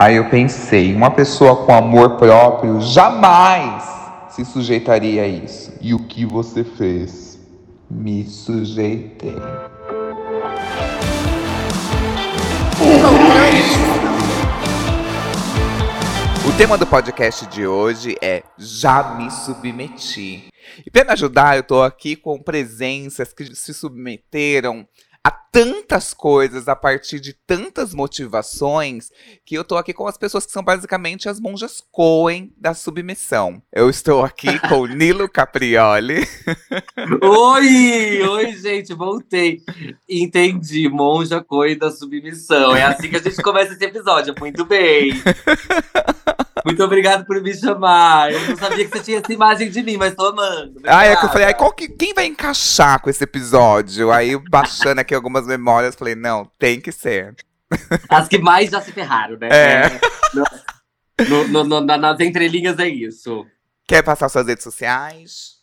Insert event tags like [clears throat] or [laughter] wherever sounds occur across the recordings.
Aí eu pensei, uma pessoa com amor próprio jamais se sujeitaria a isso. E o que você fez? Me sujeitei. O tema do podcast de hoje é Já me submeti. E para me ajudar, eu estou aqui com presenças que se submeteram tantas coisas a partir de tantas motivações que eu tô aqui com as pessoas que são basicamente as monjas Coen da submissão. Eu estou aqui [laughs] com Nilo Caprioli. oi! Oi, gente, voltei. Entendi, monja Coen da submissão. É assim que a gente começa esse episódio. Muito bem. Muito obrigado por me chamar. Eu não sabia que você tinha essa imagem de mim, mas tô amando. Ah, é que eu falei, aí, qual que, quem vai encaixar com esse episódio? Aí, baixando aqui algumas memórias, falei, não, tem que ser. As que mais já se ferraram, né? É. No, no, no, nas entrelinhas é isso. Quer passar suas redes sociais?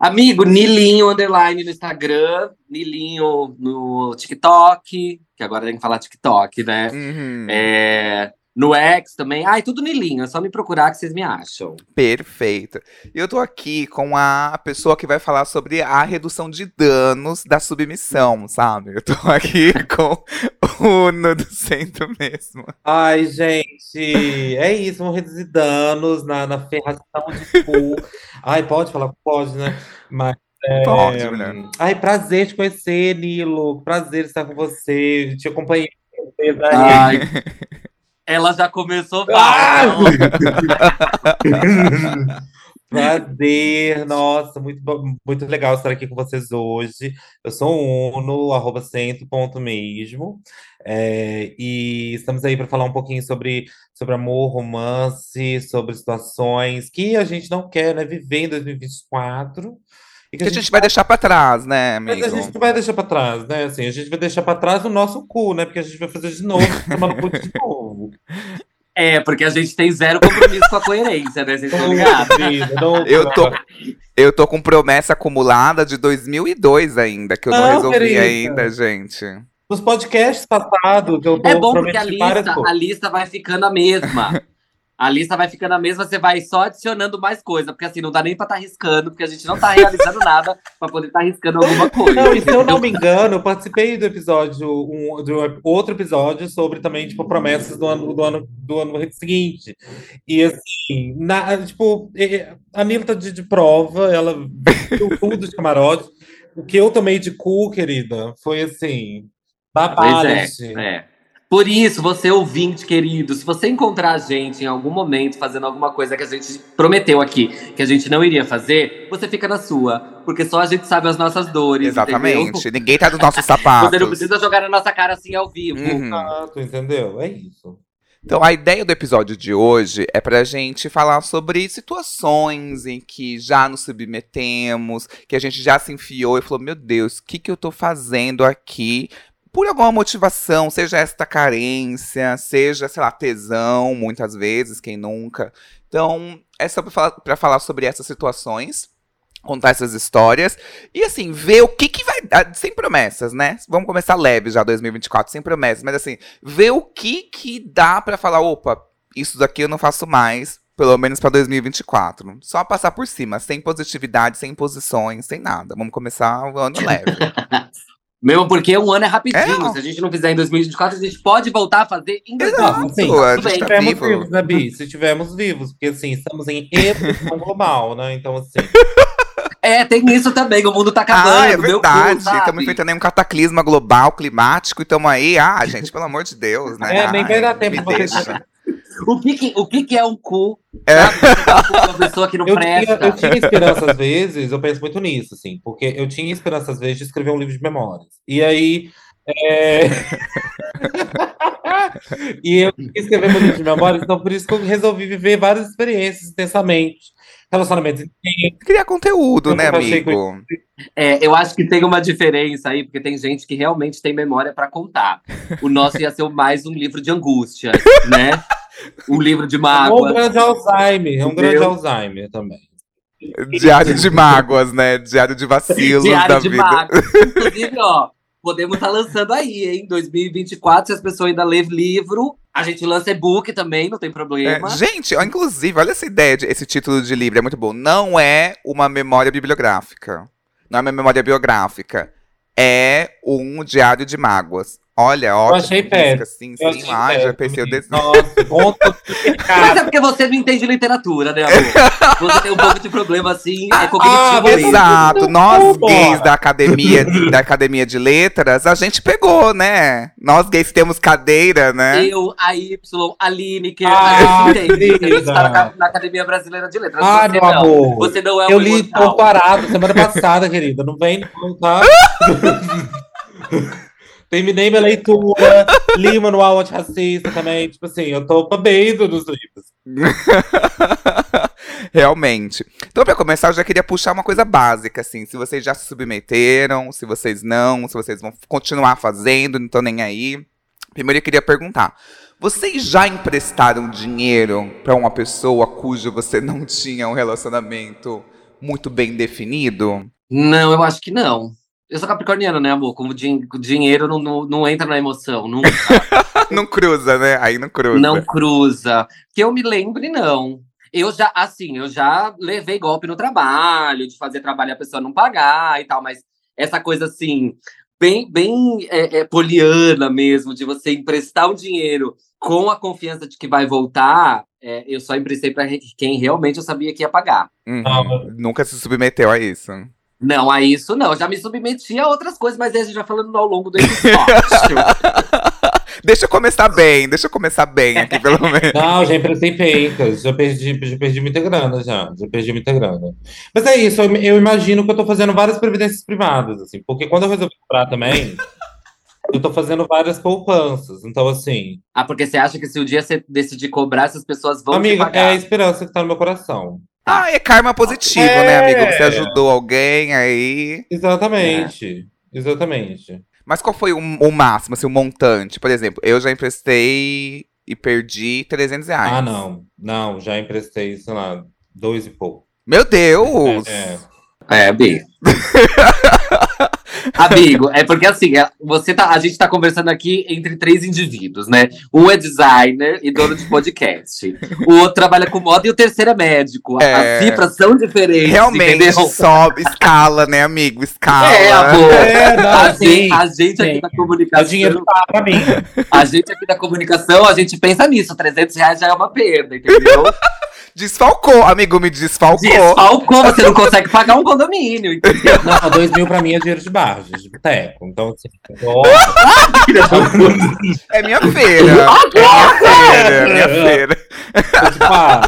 Amigo, Nilinho Underline no Instagram, Nilinho no TikTok, que agora tem que falar TikTok, né? Uhum. É, no X também. Ai, tudo Nilinho. É só me procurar que vocês me acham. Perfeito. E eu tô aqui com a pessoa que vai falar sobre a redução de danos da submissão, sabe? Eu tô aqui [laughs] com o Uno do centro mesmo. Ai, gente, é isso, vamos reduzir danos na, na ferração de cu. Ai, pode falar? Pode, né? Mas. É... Pode, mulher. Ai, prazer te conhecer, Nilo. Prazer estar com você. Te acompanhei. Ai, [laughs] ela já começou Ah! [laughs] Prazer, nossa, muito, muito legal estar aqui com vocês hoje. Eu sou o Uno, arroba centro ponto mesmo. É, e estamos aí para falar um pouquinho sobre, sobre amor, romance, sobre situações que a gente não quer, né, viver em 2024. E Que a gente vai deixar pra trás, né, Mas amigo? a gente não vai deixar pra trás, né? Assim, a gente vai deixar pra trás o nosso cu, né? Porque a gente vai fazer de novo, [laughs] tomar no cu de novo. É, porque a gente tem zero compromisso com a coerência, né? Vocês estão ligados? Eu tô, eu tô com promessa acumulada de 2002 ainda, que eu não, Não, resolvi querida. ainda, gente. Nos podcasts passados, eu tô É bom porque a lista, a lista vai ficando a mesma. [laughs] A lista vai ficando a mesma, você vai só adicionando mais coisa, porque assim, não dá nem pra estar riscando, porque a gente não tá realizando [laughs] nada pra poder estar riscando alguma coisa. Não, e se eu não me engano, eu participei do episódio, um, do outro episódio sobre também, tipo, promessas do ano, do ano, do ano seguinte. E assim, na, tipo, a Nila tá de, de prova, ela viu [laughs] tudo de camarote. O que eu tomei de cu, querida, foi assim, da Pois parte. é, é. Por isso, você ouvinte querido, se você encontrar a gente em algum momento fazendo alguma coisa que a gente prometeu aqui, que a gente não iria fazer, você fica na sua. Porque só a gente sabe as nossas dores. Exatamente. entendeu? Ninguém tá dos [laughs] nossos sapatos. Você não precisa jogar na nossa cara assim ao vivo. Uhum. Exato, entendeu? É isso. Então, a ideia do episódio de hoje é pra gente falar sobre situações em que já nos submetemos, que a gente já se enfiou e falou: Meu Deus, o que, que eu tô fazendo aqui? Por alguma motivação, seja esta carência, seja, sei lá, tesão, muitas vezes, quem nunca. Então, é só pra falar, pra falar sobre essas situações, contar essas histórias e, assim, ver o que, que vai dar, sem promessas, né? Vamos começar leve já 2024, sem promessas, mas assim, ver o que que dá pra falar, opa, isso daqui eu não faço mais, pelo menos pra 2024. Só passar por cima, sem positividade, sem posições, sem nada. Vamos começar o ano leve. [laughs] Mesmo porque um ano é rapidinho. É. Se a gente não fizer em 2024, a gente pode voltar a fazer em Exato, 2025. sim, a Tudo gente bem. tá Estivermos vivo. vivos, né, Bi? Se estivermos vivos, porque assim, estamos em evolução global, né? Então, assim. [laughs] É, tem isso também. O mundo tá acabando. Ah, é verdade. Estamos enfrentando aí um cataclisma global, climático, e estamos aí. Ah, gente, pelo amor de Deus, né? É, nem vai dar tempo me pra você- deixa. O que que, o que que é um cu? É. Sabe? Um uma pessoa que não [laughs] Eu tinha, presta. eu tinha esperança, às vezes, eu penso muito nisso, assim, porque eu tinha esperança, às vezes, de escrever um livro de memórias. E aí. é, [laughs] e eu escrever meu livro de memórias, então por isso que eu resolvi viver várias experiências intensamente. Relacionamentos intensos. Criar conteúdo, Eu né, amigo? É, eu acho que tem uma diferença aí, porque tem gente que realmente tem memória pra contar. O nosso ia ser mais um livro de angústia, né? [laughs] Um livro de É um mágoa. grande Alzheimer, é um grande? Alzheimer também. Diário de mágoas, né? Diário de vacilos da Diário de vida. mágoa. [laughs] Inclusive, ó, podemos estar lançando aí, hein? 2024, se as pessoas ainda lerem livro, A gente lança e-book também, não tem É, problema. gente, ó, inclusive, olha essa ideia, de, esse título de livro, é muito bom. Não é uma memória bibliográfica. Não é uma memória biográfica. É um diário de mágoas. Olha, ótimo. achei música, péssimo. Sim, Eu sim. achei Ai, já pensei o menino. desenho. Nossa, [laughs] conta Mas é porque você não entende literatura, né, amor? Você tem um pouco de problema, assim, é cognitivo Ah, mesmo. Exato, nós gays da academia, da academia de letras, a gente pegou, né? Nós gays temos cadeira, né? Eu, a Y, a Lineker, Ah, a gente entende. A gente tá na, na Academia Brasileira de Letras. Ah, você meu não. amor. Você não é Eu um li imortal. comparado semana passada, querida. Não vem não, tá? [laughs] Terminei minha leitura, li o manual antirracista também. Tipo assim, eu tô babando nos livros. [laughs] Realmente. Então, pra começar, eu já queria puxar uma coisa básica, assim. Se vocês já se submeteram, se vocês não, se vocês vão continuar fazendo, não tô nem aí. Primeiro, eu queria perguntar: vocês já emprestaram dinheiro pra uma pessoa cujo você não tinha um relacionamento muito bem definido? Não, eu acho que não. Eu sou capricorniano, né, amor? Como din dinheiro não, não, não entra na emoção, não, [laughs] não cruza, né? Aí não cruza. não cruza. Que eu me lembre, não. Eu já, assim, eu já levei golpe no trabalho, de fazer trabalho e a pessoa não pagar e tal, mas essa coisa assim, bem, bem é, é, poliana mesmo, de você emprestar o dinheiro com a confiança de que vai voltar, é, eu só emprestei para quem realmente eu sabia que ia pagar. Uhum. Ah, Nunca se submeteu a isso. Não, a isso não. Eu já me submeti a outras coisas, mas aí a gente já falando ao longo do episódio. [laughs] Deixa eu começar bem, deixa eu começar bem aqui, pelo [laughs] menos. Não, já emprestei peitas. Já perdi, já perdi muita grana, já. Já perdi muita grana. Mas é isso, eu, eu imagino que eu tô fazendo várias previdências privadas, assim. Porque quando eu resolvi comprar também, eu tô fazendo várias poupanças. Então, assim, ah, porque você acha que se o dia você decidir cobrar, essas pessoas vão te amiga, é a esperança que tá no meu coração. Ah, é karma positivo, É. né, amigo? Você ajudou alguém aí. Exatamente. Exatamente. Mas qual foi o, o máximo, assim, o montante? Por exemplo, eu já emprestei e perdi 300 reais. Ah, não. Não, já emprestei, sei lá, dois e pouco. Meu Deus! É. É, amigo. [laughs] Amigo, é porque assim, é- você tá, a gente tá conversando aqui entre três indivíduos, né? Um é designer e dono de podcast. O outro trabalha com moda e o terceiro é médico. É. As cifras são diferentes, Realmente entendeu? sobe, escala, né, amigo? Escala. É, amor. É, não, a, sim, gente, a gente aqui sim. da É o comunicação, dinheiro tá pra mim. a gente aqui da comunicação, a gente pensa nisso. 300 reais já é uma perda, entendeu? [laughs] Desfalcou, amigo, me desfalcou. Desfalcou, você não consegue pagar um condomínio, entendeu? Não, dois mil pra mim é dinheiro de barra, de boteco. Então, assim, É minha feira. é minha feira, é minha feira. tipo, ah,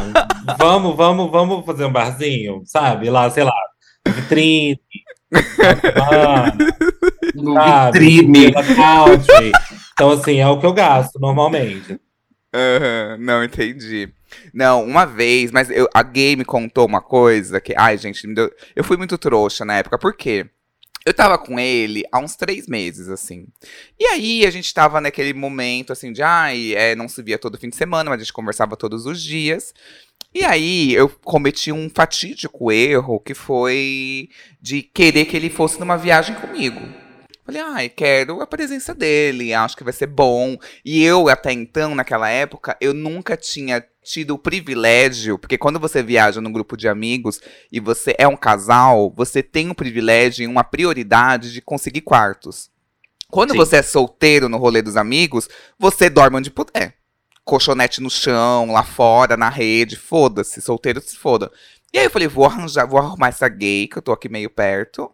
vamos, vamos, vamos fazer um barzinho, sabe? Lá, sei lá, vitrine. Ah, No sabe? vitrine. Então, assim, é o que eu gasto normalmente. Aham, não, entendi. Não, uma vez, mas eu, a gay me contou uma coisa que. Ai, gente, deu- eu fui muito trouxa na época, por quê? Eu tava com ele há uns três meses, assim. E aí a gente tava naquele momento, assim, de ai, é, não se via todo fim de semana, mas a gente conversava todos os dias. E aí eu cometi um fatídico erro que foi de querer que ele fosse numa viagem comigo. Falei, ai, quero a presença dele, acho que vai ser bom. E eu, até então, naquela época, eu nunca tinha tido o privilégio, porque quando você viaja num grupo de amigos e você é um casal, você tem um privilégio e uma prioridade de conseguir quartos. Quando Sim. você é solteiro no rolê dos amigos, você dorme onde puder. Colchonete no chão, lá fora, na rede, foda-se, solteiro se foda. E aí eu falei, vou arranjar, vou arrumar essa gay, que eu tô aqui meio perto.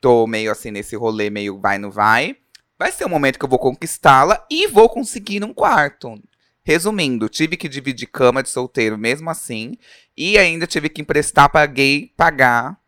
Tô meio assim nesse rolê, meio vai, não vai. Vai ser um momento que eu vou conquistá-la e vou conseguir um quarto. Resumindo, tive que dividir cama de solteiro mesmo assim. E ainda tive que emprestar pra gay pagar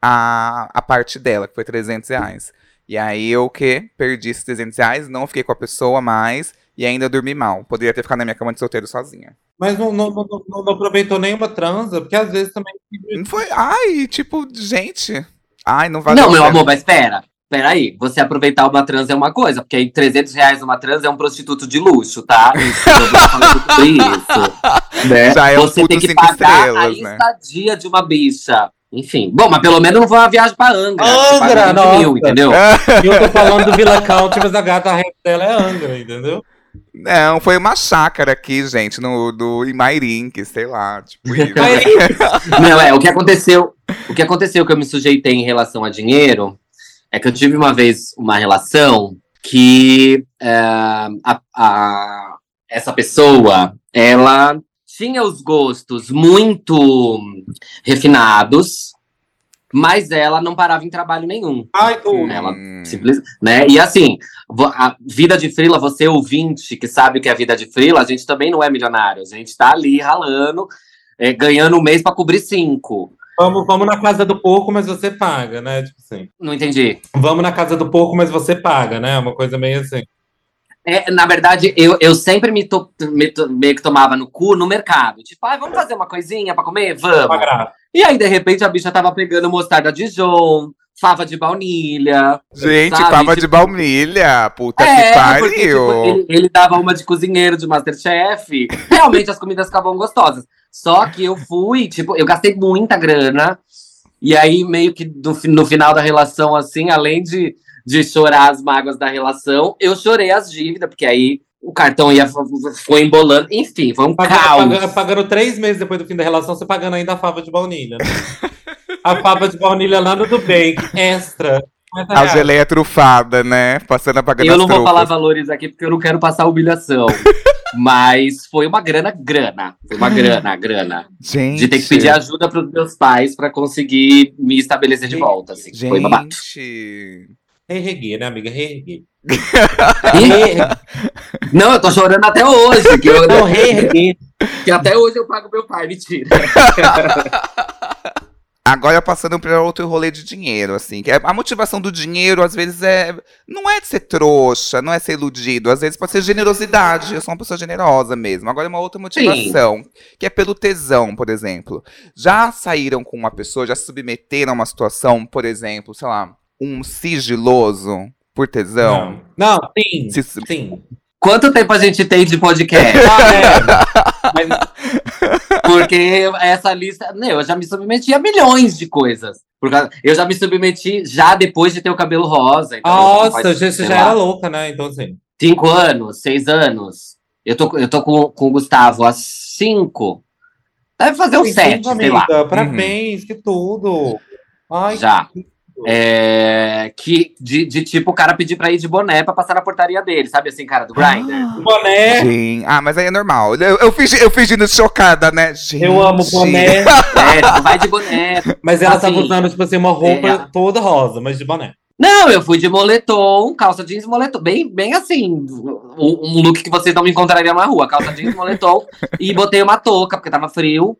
a, a parte dela, que foi 300 reais. E aí eu o quê? Perdi esses 300 reais, não fiquei com a pessoa mais. E ainda dormi mal. Poderia ter ficado na minha cama de solteiro sozinha. Mas não, não, não, não- não aproveitou nenhuma transa, porque às vezes também. Não foi. Ai, tipo, gente. Ai, não vai Não, meu certo. amor, mas espera. Espera aí, você aproveitar uma trans é uma coisa, porque aí 300 reais uma trans é um prostituto de luxo, tá? [laughs] Eu falando sobre isso. Né? [laughs] Já é um você puto tem que cinco pagar estrelas, a né? estadia de uma bicha. Enfim, bom, mas pelo menos não foi uma viagem pra Angra. Angra, 20 mil, entendeu? E [laughs] eu tô falando do Villa Country, mas a gata a rede dela é Angra, entendeu? Não, foi uma chácara aqui, gente, no, do Imairink, sei lá. Tipo, isso. Não, é, o que aconteceu, o que aconteceu que eu me sujeitei em relação a dinheiro é que eu tive uma vez uma relação que é, a, a, essa pessoa, ela tinha os gostos muito refinados, mas ela não parava em trabalho nenhum. Ai, tudo. Ela simples, né? E assim, a vida de frila, você ouvinte que sabe o que é vida de frila, a gente também não é milionário. A gente tá ali ralando, é, ganhando um mês para cobrir cinco. Vamos, vamos na casa do porco, mas você paga, né? Tipo assim. Não entendi. Vamos na casa do porco, mas você paga, né? Uma coisa meio assim. É, na verdade, eu, eu sempre me, to, me to, meio que tomava no cu no mercado. Tipo, ah, vamos fazer uma coisinha pra comer? Vamos. E aí, de repente, a bicha tava pegando mostarda de Dijon, fava de baunilha. Gente, sabe? fava tipo, de baunilha. Puta é, que pariu. Porque, tipo, ele, ele, dava uma de cozinheiro de Masterchef. Realmente as comidas ficavam gostosas. Só que eu fui, tipo, eu gastei muita grana. E aí, meio que no, no final da relação, assim, além de, de chorar as mágoas da relação, eu chorei as dívidas, porque aí o cartão ia, foi embolando. Enfim, foi um pagando, caos. Pagando, pagando, três meses depois do fim da relação, você pagando ainda a fava de baunilha. Né? a fava de baunilha lá no do bem, extra. A geleia trufada, né? Passando a pagar Eu não vou falar valores aqui porque eu não quero passar humilhação. [laughs] Mas foi uma grana, grana. Foi uma grana, grana. Gente. De ter que pedir ajuda para os meus pais para conseguir me estabelecer de volta. Assim. Gente. Foi babado. Reerguer, né, amiga? Reerguer. não, eu tô chorando até hoje. Que eu não reerguer. Que até hoje eu pago meu pai, mentira. [laughs] Agora passando para outro rolê de dinheiro, assim, que é, a motivação do dinheiro às vezes é não é de ser trouxa, não é ser iludido, às vezes pode ser generosidade. Eu sou uma pessoa generosa mesmo. Agora é uma outra motivação, Sim. que é pelo tesão, por exemplo. Já saíram com uma pessoa, já se submeteram a uma situação, por exemplo, sei lá, um sigiloso por tesão? Não, não sim, se, sim. Quanto tempo a gente tem de podcast? ah, [laughs] é. Mas, porque essa lista. Não, eu já me submeti a milhões de coisas. Eu já me submeti já depois de ter o cabelo rosa. Então Nossa, você já lá, era louca, né? Então, assim. Cinco anos, seis anos. Eu tô, eu tô com, com o Gustavo há cinco. Deve fazer uns sete, sei lá. Parabéns, uhum. que tudo. Ai, já. Que é, que de, de, tipo o cara pedir pra ir de boné pra passar na portaria dele, sabe assim, cara, do Grindr? Ah, boné! Sim. Ah, mas aí é normal. Eu, eu, fingi, eu fingindo chocada, né? Gente. Eu amo boné. [laughs] é, tipo, vai de boné. Mas ela assim, tava usando, tipo assim, uma roupa é, toda rosa, mas de boné. Não, eu fui de moletom, calça jeans e moletom. Bem, bem assim, um, um look que vocês não me encontrariam na rua. Calça jeans, moletom. [laughs] e botei uma touca, porque tava frio.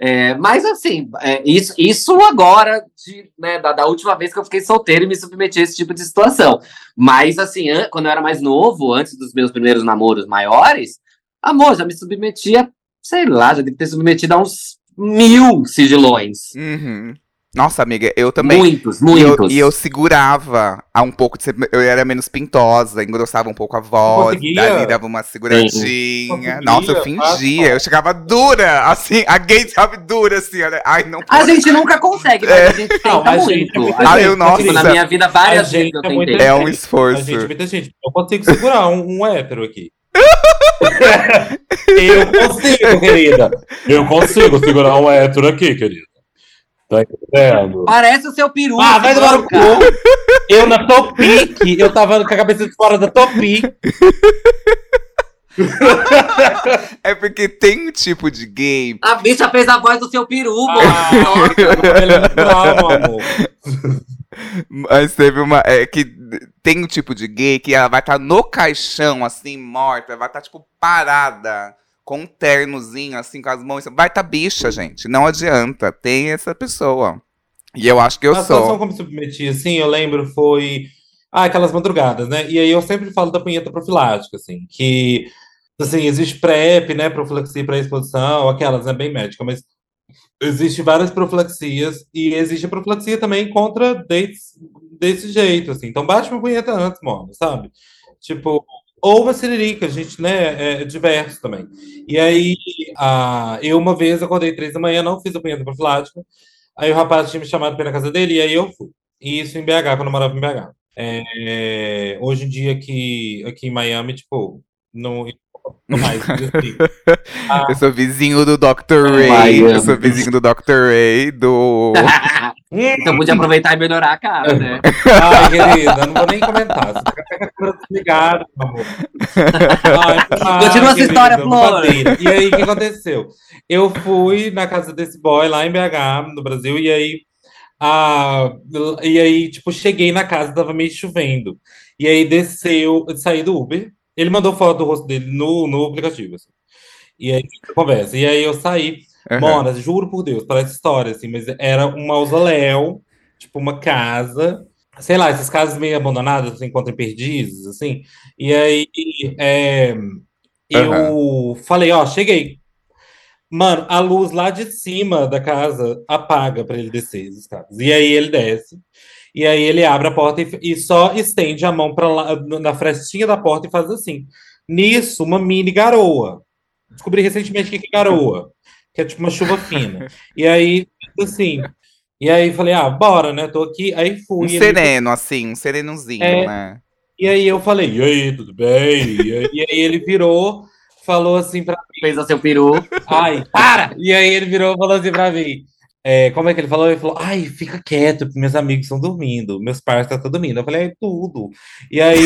É, mas assim, é, isso, isso agora, de, né, da, da, última vez que eu fiquei solteiro e me submeti a esse tipo de situação. Mas assim, quando eu era mais novo, antes dos meus primeiros namoros maiores, amor, já me submetia, sei lá, já deve ter submetido a uns mil sigilões. Uhum. Nossa, amiga, eu também. Muitos, muitos. E eu, e eu segurava a um pouco de ser, Eu era menos pintosa, engrossava um pouco a voz, dali dava uma seguradinha. Nossa, eu fingia. Eu chegava dura, assim, a gay sabe dura, assim, olha. Ai, não pode. A gente nunca consegue, mas a gente tenta não, a muito. Gente, ah, eu, nossa. Tipo, na minha vida, várias vezes eu tentei. É um esforço. A gente, muita gente. Eu consigo segurar um, um hétero aqui. [laughs] eu consigo, querida. Eu consigo segurar um hétero aqui, querida. Tá entendendo? Parece o seu peru. Ah, vai tomar no cu. Eu na Topic, eu tava com a cabeça de fora da Topic. é porque tem um tipo de gay. A bicha fez a voz do seu peru, ah, Não, amor. Mas teve uma. É, que tem um tipo de gay que ela vai estar tá no caixão, assim, morta, vai estar, tá, tipo, parada com um ternozinho, assim, com as mãos. Vai tá bicha, gente. Não adianta. Tem essa pessoa. E eu acho que eu a sou. A situação como submeti, assim, eu lembro, foi. Ah, aquelas madrugadas, né? E aí eu sempre falo da punheta profilática, assim, que. Assim, existe PrEP, né? Profilaxia para exposição, aquelas, né? Bem médica, mas existe várias profilaxias e existe a profilaxia também contra dates desse jeito, assim. Então bate uma punheta antes, mano, sabe? Tipo, ou uma siririca, a gente, né, é diverso também. E aí, a, eu uma vez acordei três da manhã, não fiz a punheta profilática, aí o rapaz tinha me chamado na casa dele, e aí eu fui. E isso em BH, quando eu morava em BH. É, hoje em dia, aqui, aqui em Miami, tipo, Não, mais, assim. [laughs] Ah, Eu sou vizinho do Dr. Ray. Miami. Eu sou vizinho do Dr. Ray, do. [laughs] então podia aproveitar e melhorar a cara, né? [laughs] Ai, querida, não vou nem comentar. Você fica com a câmera desligada, meu amor. Ai, ai, Continua essa história, Flor. E aí, o que aconteceu? Eu fui na casa desse boy lá em BH, no Brasil, e aí, a, e aí, tipo, cheguei na casa, tava meio chovendo. E aí desceu, eu saí do Uber. Ele mandou foto do rosto dele no, no aplicativo, assim. E aí, conversa. E aí eu saí. Mona, juro por Deus, parece história, assim, mas era um mausoléu, tipo uma casa, sei lá, essas casas meio abandonadas, você encontra em perdizes, assim. E aí é, eu falei, ó, cheguei. Mano, a luz lá de cima da casa apaga pra ele descer as escadas. E aí ele desce. E aí ele abre a porta e, e só estende a mão para lá na frestinha da porta e faz assim. Nisso, uma mini garoa. Descobri recentemente o que é garoa, que é tipo uma chuva fina. E aí, assim, e aí falei, ah, bora, né? Tô aqui. Aí fui. Um ele- sereno, assim, um serenozinho, É. né? E aí eu falei, e aí, tudo bem? E aí, e aí ele virou, falou assim pra Fez a seu peru. Ai, para! E aí ele virou e falou assim pra mim. É, como é que ele falou? Ele falou, ai, fica quieto, meus amigos estão dormindo, meus pais estão dormindo. Eu falei, é tudo. E aí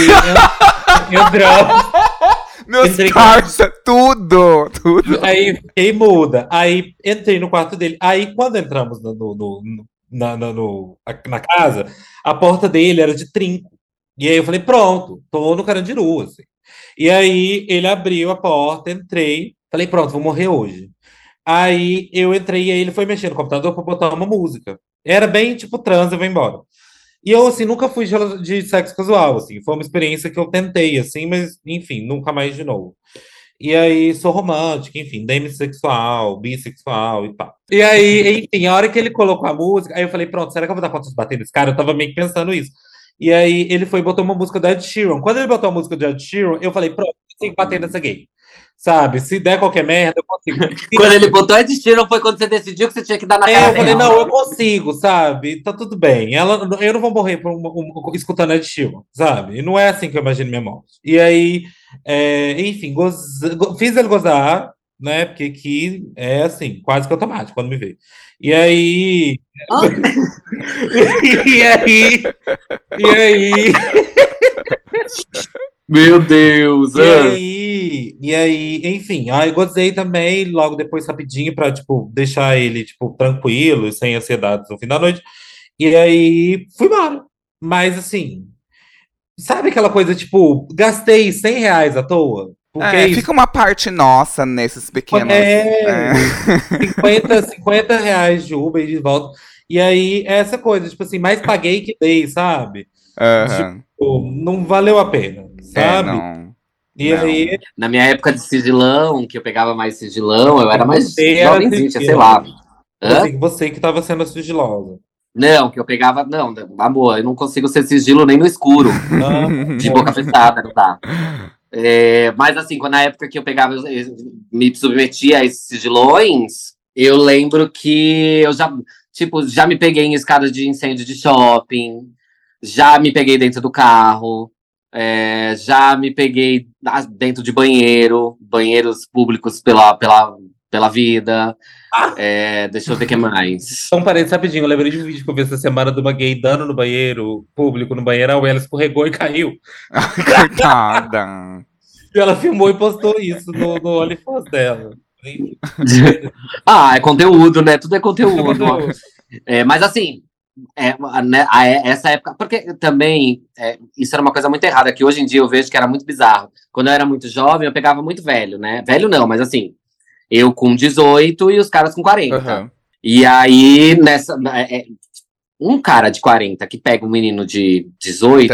eu, eu drogo. [laughs] Meus Entrei parça, tudo, tudo. Aí fiquei muda. Aí entrei no quarto dele. Aí quando entramos no, no- no- no- na, na- no- na casa, a porta dele era de trinco. E aí eu falei, pronto, tô no Carandiru, assim. E aí ele abriu a porta, entrei, falei, pronto, vou morrer hoje. Aí eu entrei e ele foi mexer no computador para botar uma música. Era bem tipo trans, eu vou embora. E eu, assim, nunca fui de, sexo casual, assim. Foi uma experiência que eu tentei, assim, mas, enfim, nunca mais de novo. E aí, sou romântica, enfim, demissexual, bissexual e tal. E aí, enfim, a hora que ele colocou a música, aí eu falei, pronto, será que eu vou dar conta de bater nesse cara? Eu tava meio que pensando isso. E aí, ele foi e botou uma música do Ed Sheeran. Quando ele botou a música do Ed Sheeran, eu falei, pronto, tenho que bater nessa gay. Sabe? Se der qualquer merda, eu consigo. [laughs] Quando ele botou Ed Sheeran foi quando você decidiu que você tinha que dar na é, cara eu falei, não, eu consigo, sabe? Tá tudo bem. Ela, eu não vou morrer por uma- uma- escutando Ed Sheeran, sabe? E não é assim que eu imagino minha morte. E aí, é, enfim, goza- go- fiz ele gozar, né? Porque aqui é assim, quase que automático quando me vê. E aí. Ah. [laughs] e aí. E aí. Meu Deus. E ah. aí, e aí, enfim, aí gozei também, logo depois rapidinho pra, tipo, deixar ele, tipo, tranquilo, sem ansiedades no fim da noite. E aí, fui embora. Mas, assim, sabe aquela coisa, tipo, gastei 100 reais à toa? Porque É, fica uma parte nossa nesses pequenos. É. é. 50, 50 reais de Uber e de volta. E aí, é essa coisa, tipo assim, mais paguei que dei, sabe? Aham. Tipo, não valeu a pena, É, sabe? não. E não. aí, Na minha época de sigilão, que eu pegava mais sigilão, eu era mais Você era jovenzinho, tinha, sei lá. Assim, você que tava sendo sigilosa. Não, que eu pegava. Não, amor, eu não consigo ser sigilo nem no escuro, Ah, de boca fechada, não dá. É, mas assim, quando na época que eu pegava, eu- eu me submetia a esses sigilões, eu lembro que eu já, tipo, já me peguei em escada de incêndio de shopping, já me peguei dentro do carro, é, já me peguei dentro de banheiro, banheiros públicos pela, pela, pela vida. É, deixa eu ver o que mais. Um parênteses rapidinho, eu lembrei de um vídeo que eu vi essa semana de uma gay dando no banheiro, público no banheiro, a ela escorregou e caiu. [laughs] Coitada. E ela filmou e postou isso no, no OnlyFans dela. [laughs] Ah, é conteúdo, né? Tudo é conteúdo. [laughs] É, mas assim, é, né, a- essa época. Porque também é, isso era uma coisa muito errada, que hoje em dia eu vejo que era muito bizarro. Quando eu era muito jovem, eu pegava muito velho, né? Velho não, mas assim, eu com 18 e os caras com 40. Aham. E aí, nessa. é, é, um cara de 40 que pega um menino de 18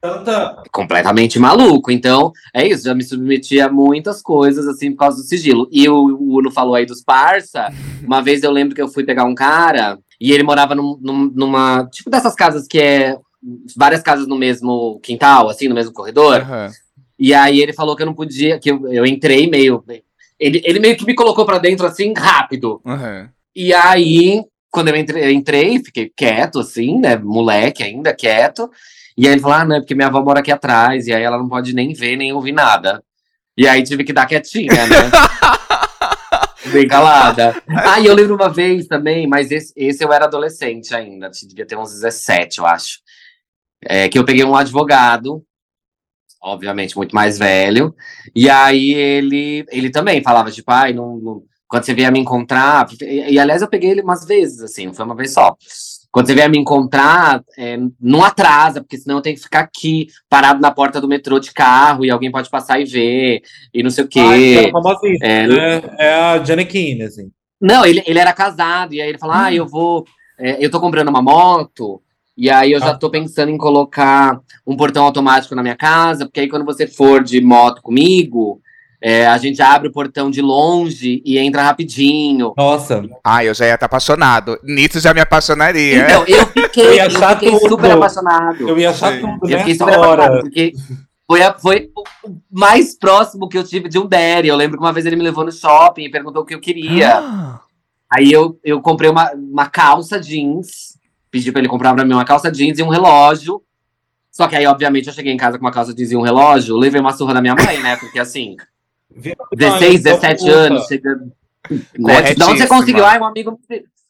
Tantão. É completamente maluco. Então, é isso, já me submeti a muitas coisas, assim, por causa do sigilo. E o, o Uno falou aí dos parça. [laughs] Uma vez eu lembro que eu fui pegar um cara e ele morava num- num- numa. Tipo dessas casas que é. Várias casas no mesmo quintal, assim, no mesmo corredor. Aham. E aí ele falou que eu não podia, que eu, eu entrei meio. Ele, ele meio que me colocou pra dentro, assim, rápido. Aham. E aí, quando eu entrei, eu entrei, fiquei quieto, assim, né? Moleque ainda, quieto. E aí ele falou: ah, não, é porque minha avó mora aqui atrás, e aí ela não pode nem ver, nem ouvir nada. E aí tive que dar quietinha, né? [laughs] Bem calada. [laughs] Ah, e eu lembro uma vez também, mas esse, esse eu era adolescente ainda, devia ter uns 17, eu acho. É, que eu peguei um advogado, obviamente muito mais velho, e aí ele, ele também falava, tipo, ai, não, não quando você vier me encontrar, e, e, aliás eu peguei ele umas vezes, assim, não foi uma vez só. Quando você vier me encontrar, é, não atrasa, porque senão eu tenho que ficar aqui, parado na porta do metrô de carro, e alguém pode passar e ver, e não sei o quê. Ah, é, é, é a Janequine, assim. Não, ele, ele era casado, e aí ele falou, hum. ah, eu vou, é, eu tô comprando uma moto, e aí eu ah. já tô pensando em colocar um portão automático na minha casa, porque aí quando você for de moto comigo, é, a gente abre o portão de longe e entra rapidinho. Nossa. Ai, eu já ia estar apaixonado. Nisso já me apaixonaria. Então, eu fiquei, [laughs] eu, eu fiquei super apaixonado. Eu ia achar Sim. tudo, Eu fiquei super hora. apaixonado, porque foi, a, foi o mais próximo que eu tive de um Daddy. Eu lembro que uma vez ele me levou no shopping e perguntou o que eu queria. Ah. Aí eu, eu comprei uma, uma calça jeans, pedi pra ele comprar pra mim uma calça jeans e um relógio. Só que aí, obviamente, eu cheguei em casa com uma calça jeans e um relógio, levei uma surra da minha mãe, né? Porque assim, 16, 17 anos, chegando. Né? De onde você conseguiu? Ai, um amigo,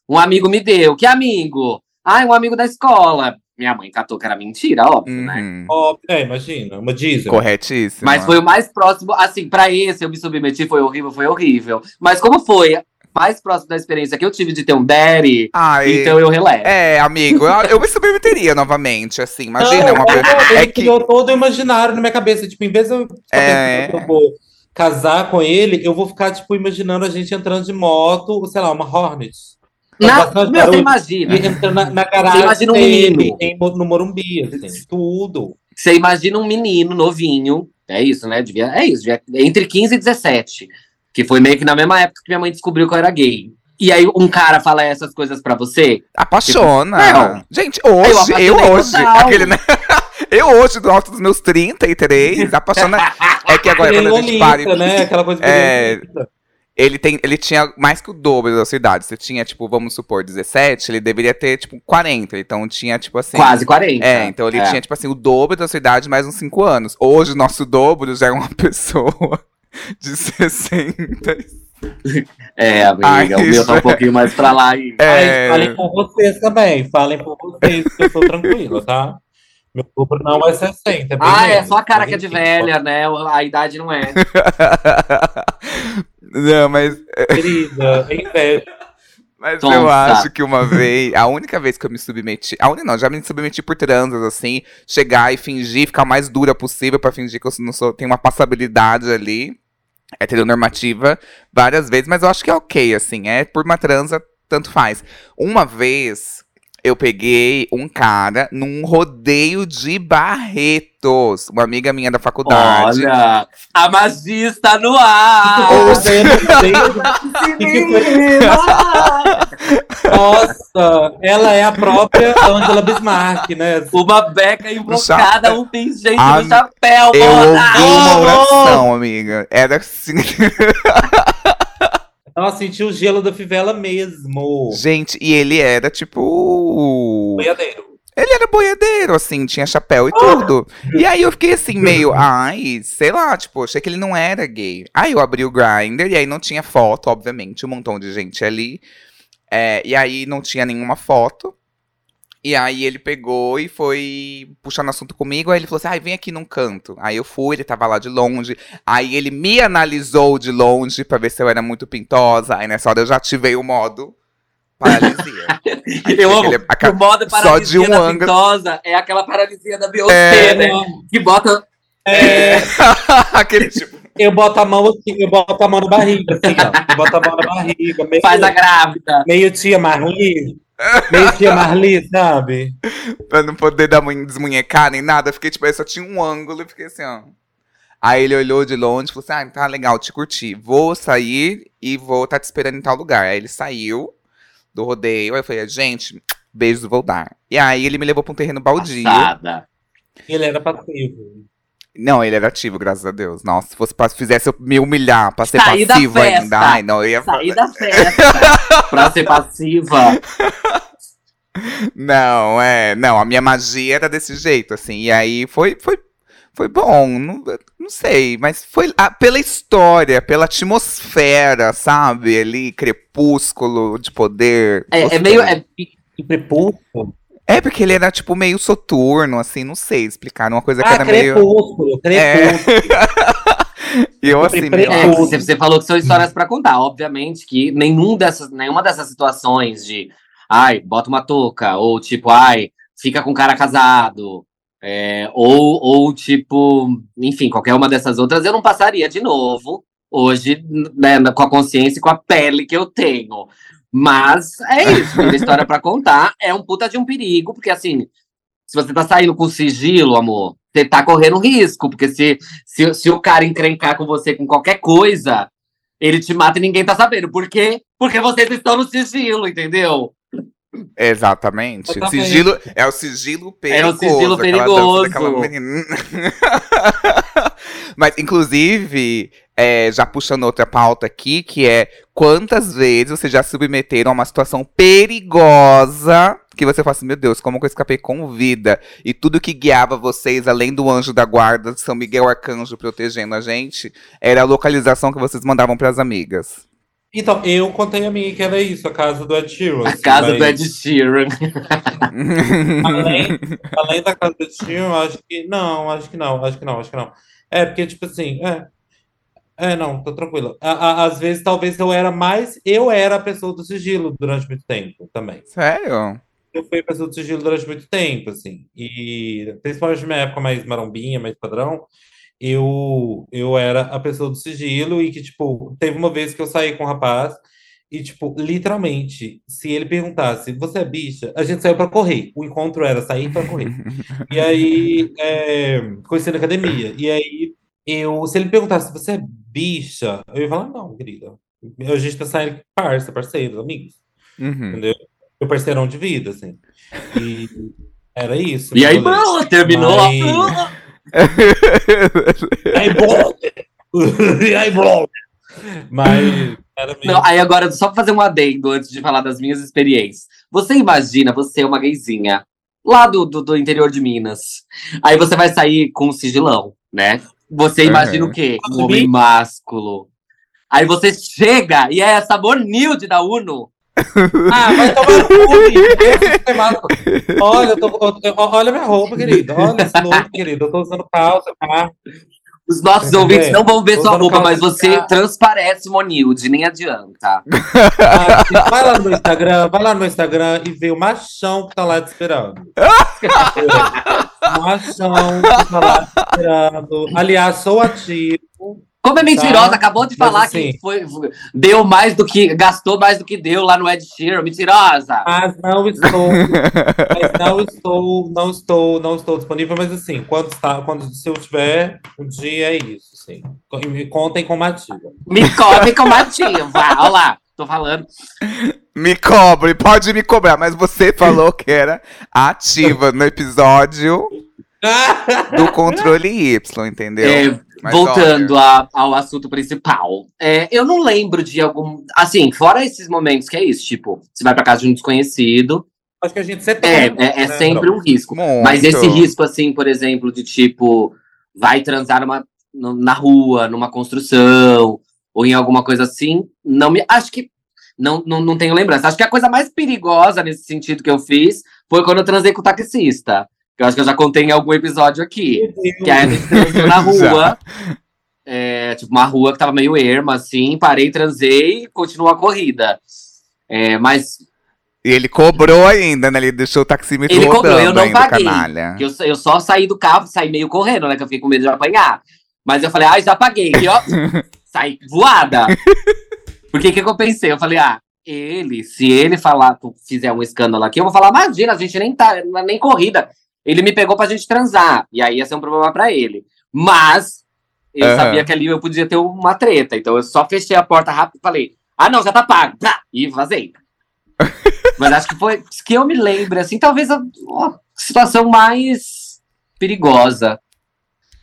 um amigo me deu. Que amigo? Ai, um amigo da escola. Minha mãe catou que era mentira, óbvio, né? uhum. né? Óbvio, é, imagina, uma diesel. Corretíssimo. Mas foi o mais próximo, assim, pra esse eu me submeti, foi horrível, foi horrível. Mas como foi mais próximo da experiência que eu tive de ter um daddy, Ai, então eu relevo. É, amigo, eu, eu me submeteria novamente, assim, imagina. Não, uma coisa, é que... todo imaginário na minha cabeça, tipo, em vez de eu, é... eu vou casar com ele, eu vou ficar, tipo, imaginando a gente entrando de moto, sei lá, uma Hornet. Na, meu, você imagina. Entrando na, na garagem você imagina um menino. Em, no Morumbi, assim, tudo. Você imagina um menino novinho, é isso, né? Devia, é isso, devia, entre 15 e 17. Que foi meio que na mesma época que minha mãe descobriu que eu era gay. E aí um cara fala essas coisas para você. Apaixona. Tipo, gente, hoje, eu, eu hoje, aquele, né? Eu hoje, do alto dos meus 33, [laughs] apaixonado. é que agora, quando a gente para. né? Aquela coisa que é, ele, tem, ele tinha mais que o dobro da sua idade. Você tinha, tipo, vamos supor, 17, ele deveria ter, tipo, 40. Então tinha, tipo assim. Quase 40. É, então ele é. tinha, tipo assim, o dobro da sua idade mais uns 5 anos. Hoje, o nosso dobro já é uma [laughs] pessoa de 60. É, amiga, Ai, o meu tá um pouquinho mais pra lá. E... É... falem por vocês também. Falem por vocês, que eu sou tranquila, tá? Meu dobro não é 60. É ah, é só a cara que é de velha, né? A idade não é. [laughs] não, mas. [laughs] Querida, é inveja. Mas eu acho que uma vez, a única vez que eu me submeti, a única não, já me submeti por transas, assim, chegar e fingir, ficar o mais dura possível para fingir que eu não sou, tenho uma passabilidade ali, heteronormativa, várias vezes, mas eu acho que é ok, assim, é por uma transa, tanto faz. Uma vez, eu peguei um cara num rodeio de Barretos. Uma amiga minha da faculdade. Olha, a magia está no ar! Nossa, ela é a própria Angela Bismarck, né? Uma beca invocada, um pingente a... no chapéu, Eu ouvi uma oração, amiga. Era assim. [laughs] Nossa, senti o gelo da fivela mesmo. Gente, e ele era tipo. Boiadeiro. Ele era boiadeiro, assim, tinha chapéu e oh. tudo. E aí eu fiquei assim, meio, [laughs] ai, sei lá, tipo, achei que ele não era gay. Aí eu abri o Grindr e aí não tinha foto, obviamente, um montão de gente ali. É, e aí não tinha nenhuma foto. E aí ele pegou e foi puxando assunto comigo. Aí ele falou assim: ai, vem aqui num canto. Aí eu fui, ele tava lá de longe. Aí ele me analisou de longe pra ver se eu era muito pintosa. Aí nessa hora eu já ativei o modo paralisia. [laughs] eu amo. É, o modo paralisia só de um da ângulo... pintosa é aquela paralisia da Beyoncé, é... né? Que bota. É... [laughs] Aquele tipo. Eu boto a mão aqui, eu boto a mão na barriga, assim, ó. Eu boto a mão na barriga. Meio, Faz a grávida. Meio tia Marli. Meio Marli, sabe? pra não poder dar desmunhecar nem nada. fiquei, tipo, aí só tinha um ângulo e fiquei assim, ó. Aí ele olhou de longe e falou assim: Ah, tá legal, te curti. Vou sair e vou estar tá te esperando em tal lugar. Aí ele saiu do rodeio. Aí eu falei, gente, beijos, vou dar. E aí ele me levou pra um terreno baldio. Passada. Ele era passivo. Não, ele era ativo, graças a Deus. Nossa, se fosse fizesse eu me humilhar pra ser Sair passivo ainda. Ai, não, eu ia Sair da festa [laughs] pra ser passiva. [laughs] Não, é. Não, a minha magia era desse jeito, assim. E aí foi, foi, foi bom. Não, não sei, mas foi ah, pela história, pela atmosfera, sabe? Ali, crepúsculo de poder. É, é meio. É, Que prepúsculo. É porque ele era, tipo, meio soturno, assim, não sei explicar. Uma coisa que Ah, era meio. crepúsculo, crepúsculo. E [laughs] eu, assim, meio. é, você, você falou que são histórias pra contar. Obviamente que nenhum dessas, nenhuma dessas situações de ai, bota uma touca, ou tipo, ai, fica com cara casado. é, ou, ou, tipo, enfim, qualquer uma dessas outras eu não passaria de novo hoje, né, com a consciência e com a pele que eu tenho. Mas é [laughs] isso, tem história pra contar. É um puta de um perigo, porque assim, se você tá saindo com sigilo, amor, você tá correndo risco, porque se, se, se o cara encrencar com você com qualquer coisa, ele te mata e ninguém tá sabendo. Por quê? Porque vocês estão no sigilo, entendeu? Exatamente. Exatamente. Sigilo, é o sigilo É o perigoso. sigilo aquela dança perigoso. daquela menina. [laughs] Mas, inclusive, é, já puxando outra pauta aqui, que é quantas vezes vocês já se submeteram a uma situação perigosa que você fala assim, meu Deus, como que eu escapei com vida? E tudo que guiava vocês, além do anjo da guarda de São Miguel Arcanjo protegendo a gente, era a localização que vocês mandavam pras amigas. Então, eu contei a minha que era isso, a casa do Ed Sheeran. A assim, casa mas do Ed Sheeran. [laughs] Além, além da casa do Ed Sheeran, acho que não, acho que não, acho que não, acho que não. É, porque, tipo assim, é. É, não, tô tranquilo. A- a- Às vezes, talvez eu era mais. Eu era a pessoa do sigilo durante muito tempo também. Sério? Eu fui a pessoa do sigilo durante muito tempo, assim. E principalmente na minha época mais marombinha, mais padrão, eu, eu era a pessoa do sigilo e que, tipo, teve uma vez que eu saí com um rapaz e, tipo, literalmente, se ele perguntasse, você é bicha? A gente saiu pra correr. O encontro era sair pra correr. [laughs] E aí, é, conheci na academia. E aí, eu, se ele perguntasse, você é bicha? Eu ia falar, não, querida. A gente tá saindo parça, parceiros, amigos. Uhum. Entendeu? Meu parceirão de vida, assim. E era isso. E aí, mano, terminou. Mas- [laughs] E aí, brother! [laughs] E aí, brother! Mas. Não, aí agora, só pra fazer um adendo antes de falar das minhas experiências. Você imagina, você é uma gayzinha lá do, do, do interior de Minas. Aí você vai sair com um sigilão, né? Você imagina Uhum. o quê? Um homem másculo. Aí você chega e é essa Bornilde da Uno. [laughs] Ah, vai tomar no cu. Olha, eu tô, eu- olha minha roupa, querido. Olha esse look, querido. Eu tô usando calça, tá? Os nossos Entendeu? ouvintes não vão ver Tô sua roupa, mas você cá. transparece Monilde, nem adianta. Ah, vai lá no meu Instagram, vai lá no meu Instagram e vê o machão que tá lá te esperando. [laughs] o machão que tá lá te esperando. Aliás, sou ativo. Como é mentirosa, Tá, acabou de falar assim- que foi, deu mais do que. gastou mais do que deu lá no Ed Sheeran. Mentirosa! Mas não estou, mas não estou, não estou, não estou disponível, mas assim, quando está, quando se eu tiver, um dia é isso, sim. Me contem com Matilda. Me come com ativa. [laughs] Olha lá, tô falando. Me cobre, pode me cobrar, mas você falou que era ativa no episódio [laughs] do controle Y, entendeu? É, Mas voltando a- ao assunto principal. É, eu não lembro de algum. Assim, fora esses momentos que é isso, tipo, você vai pra casa de um desconhecido. Acho que a gente sempre É, é, é né, sempre um risco. Muito. Mas esse risco, assim, por exemplo, de tipo, vai transar numa, na rua, numa construção, ou em alguma coisa assim, não me. Acho que. Não, não, não tenho lembrança. Acho que a coisa mais perigosa nesse sentido que eu fiz foi quando eu transei com o taxista. Que eu acho que eu já contei em algum episódio aqui. Que aí a gente [laughs] transou na rua. é, tipo, uma rua que tava meio erma, assim. Parei, transei e continuou a corrida. É, mas E ele cobrou ainda, né? Ele deixou o taxímetro Ele rodando cobrou, eu não ainda, paguei. eu, eu só saí do carro, saí meio correndo, né? Que eu fiquei com medo de apanhar. Mas eu falei, ah, já paguei. E ó, [laughs] saí voada. Porque o que, que eu pensei? Eu falei, ah, ele, se ele falar, fizer um escândalo aqui, eu vou falar, imagina, a gente nem tá, é nem corrida. Ele me pegou pra gente transar. E aí ia ser um problema pra ele. Mas eu Aham. sabia que ali eu podia ter uma treta. Então eu só fechei a porta rápido e falei, ah, não, já tá pago. Tá, e vazei. [laughs] Mas acho que foi que eu me lembro, assim, talvez a, a situação mais perigosa.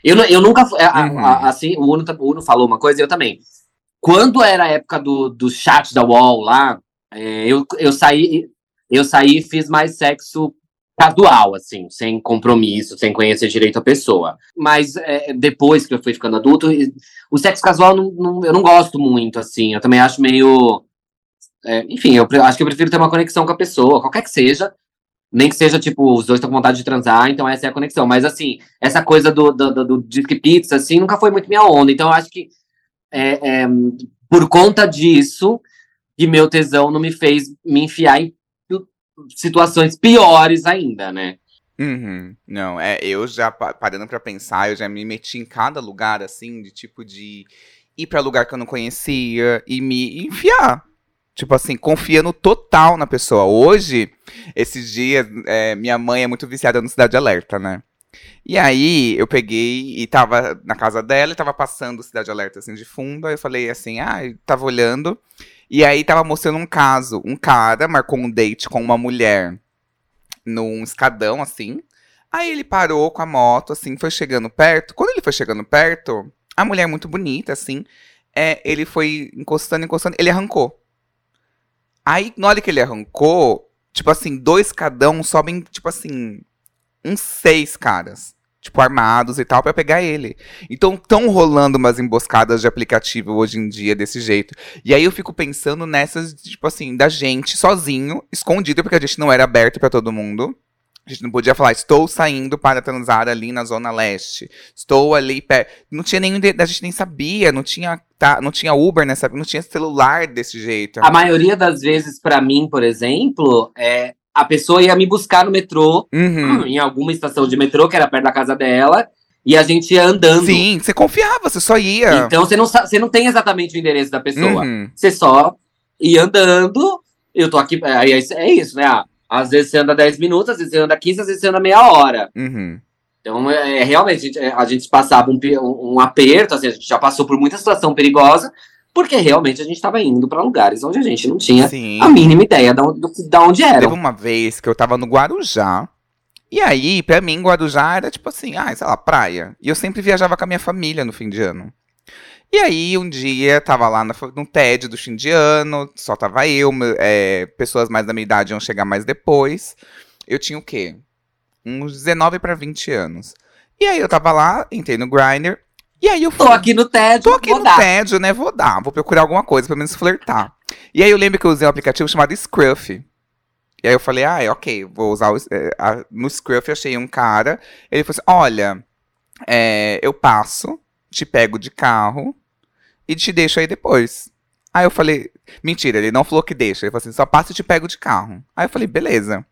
Eu, eu nunca fui. a- Uhum. a- assim, o Uno, o Uno falou uma coisa e eu também. Quando era a época do, do chat da UOL lá, é, eu, eu saí. eu saí e fiz mais sexo casual, assim, sem compromisso, sem conhecer direito a pessoa. Mas é, depois que eu fui ficando adulto, o sexo casual não, não, eu não gosto muito, assim. Eu também acho meio. É, enfim, eu acho que eu prefiro ter uma conexão com a pessoa, qualquer que seja. Nem que seja, tipo, os dois estão com vontade de transar, então essa é a conexão. Mas, assim, essa coisa do, do, do, do disque pizza, assim, nunca foi muito minha onda. Então, eu acho que, é, é, por conta disso, que meu tesão não me fez me enfiar em situações piores ainda, né? Uhum. Não, é, eu já parando para pensar, eu já me meti em cada lugar assim, de tipo de ir para lugar que eu não conhecia e me enfiar. Tipo assim, confiando total na pessoa. Hoje, esses dias, é, minha mãe é muito viciada no Cidade Alerta, né? E aí eu peguei e tava na casa dela e tava passando Cidade Alerta assim de fundo. Aí eu falei assim, ah, eu tava olhando. E aí tava mostrando um caso. Um cara marcou um date com uma mulher num escadão, assim. Aí ele parou com a moto, assim, foi chegando perto. Quando ele foi chegando perto, a mulher muito bonita, assim, é, ele foi encostando, encostando, ele arrancou. Aí, na hora que ele arrancou, tipo assim, dois escadão sobem, tipo assim, uns seis caras tipo, armados e tal, para pegar ele. Então, estão rolando umas emboscadas de aplicativo hoje em dia desse jeito. E aí eu fico pensando nessas, tipo assim, da gente sozinho, escondido, porque a gente não era aberto para todo mundo. A gente não podia falar, estou saindo para transar ali na Zona Leste. Estou ali perto. Não tinha nenhum. A gente nem sabia, não tinha, tá, não tinha Uber nessa. Não tinha celular desse jeito. A maioria das vezes, para mim, por exemplo, é, a pessoa ia me buscar no metrô, uhum. [clears throat] em alguma estação de metrô, que era perto da casa dela, e a gente ia andando. Sim, você confiava, você só ia. Então você não, você não tem exatamente o endereço da pessoa. Uhum. Você só ia andando, eu tô aqui. Aí é, é isso, né? Ah, às vezes você anda 10 minutos, às vezes você anda 15, às vezes você anda meia hora. Uhum. Então, é, é realmente, a gente, a gente passava um, um, aperto, assim, a gente já passou por muita situação perigosa, porque realmente a gente estava indo para lugares onde a gente não tinha Sim. a mínima ideia de onde, de onde era. Teve uma vez que eu tava no Guarujá. E aí, pra mim, Guarujá era tipo assim, ah, sei lá, praia. E eu sempre viajava com a minha família no fim de ano. E aí, um dia, tava lá no, no TED do fim de ano, só tava eu, é, pessoas mais da minha idade iam chegar mais depois. Eu tinha o quê? Uns 19 para 20 anos. E aí eu tava lá, entrei no Grindr, e aí eu fui. Tô aqui no TED. Tô aqui no dar. TED, né? Vou dar. Vou procurar alguma coisa, pelo menos flertar. E aí eu lembro que eu usei um aplicativo chamado Scruff. E aí eu falei, ah, é, ok, vou usar o, é, a, no Scruff eu achei um cara. Ele falou assim: olha, é, eu passo, te pego de carro e te deixo aí depois. Aí eu falei, mentira, ele não falou que deixa. Ele falou assim, só passo e te pego de carro. Aí eu falei, beleza.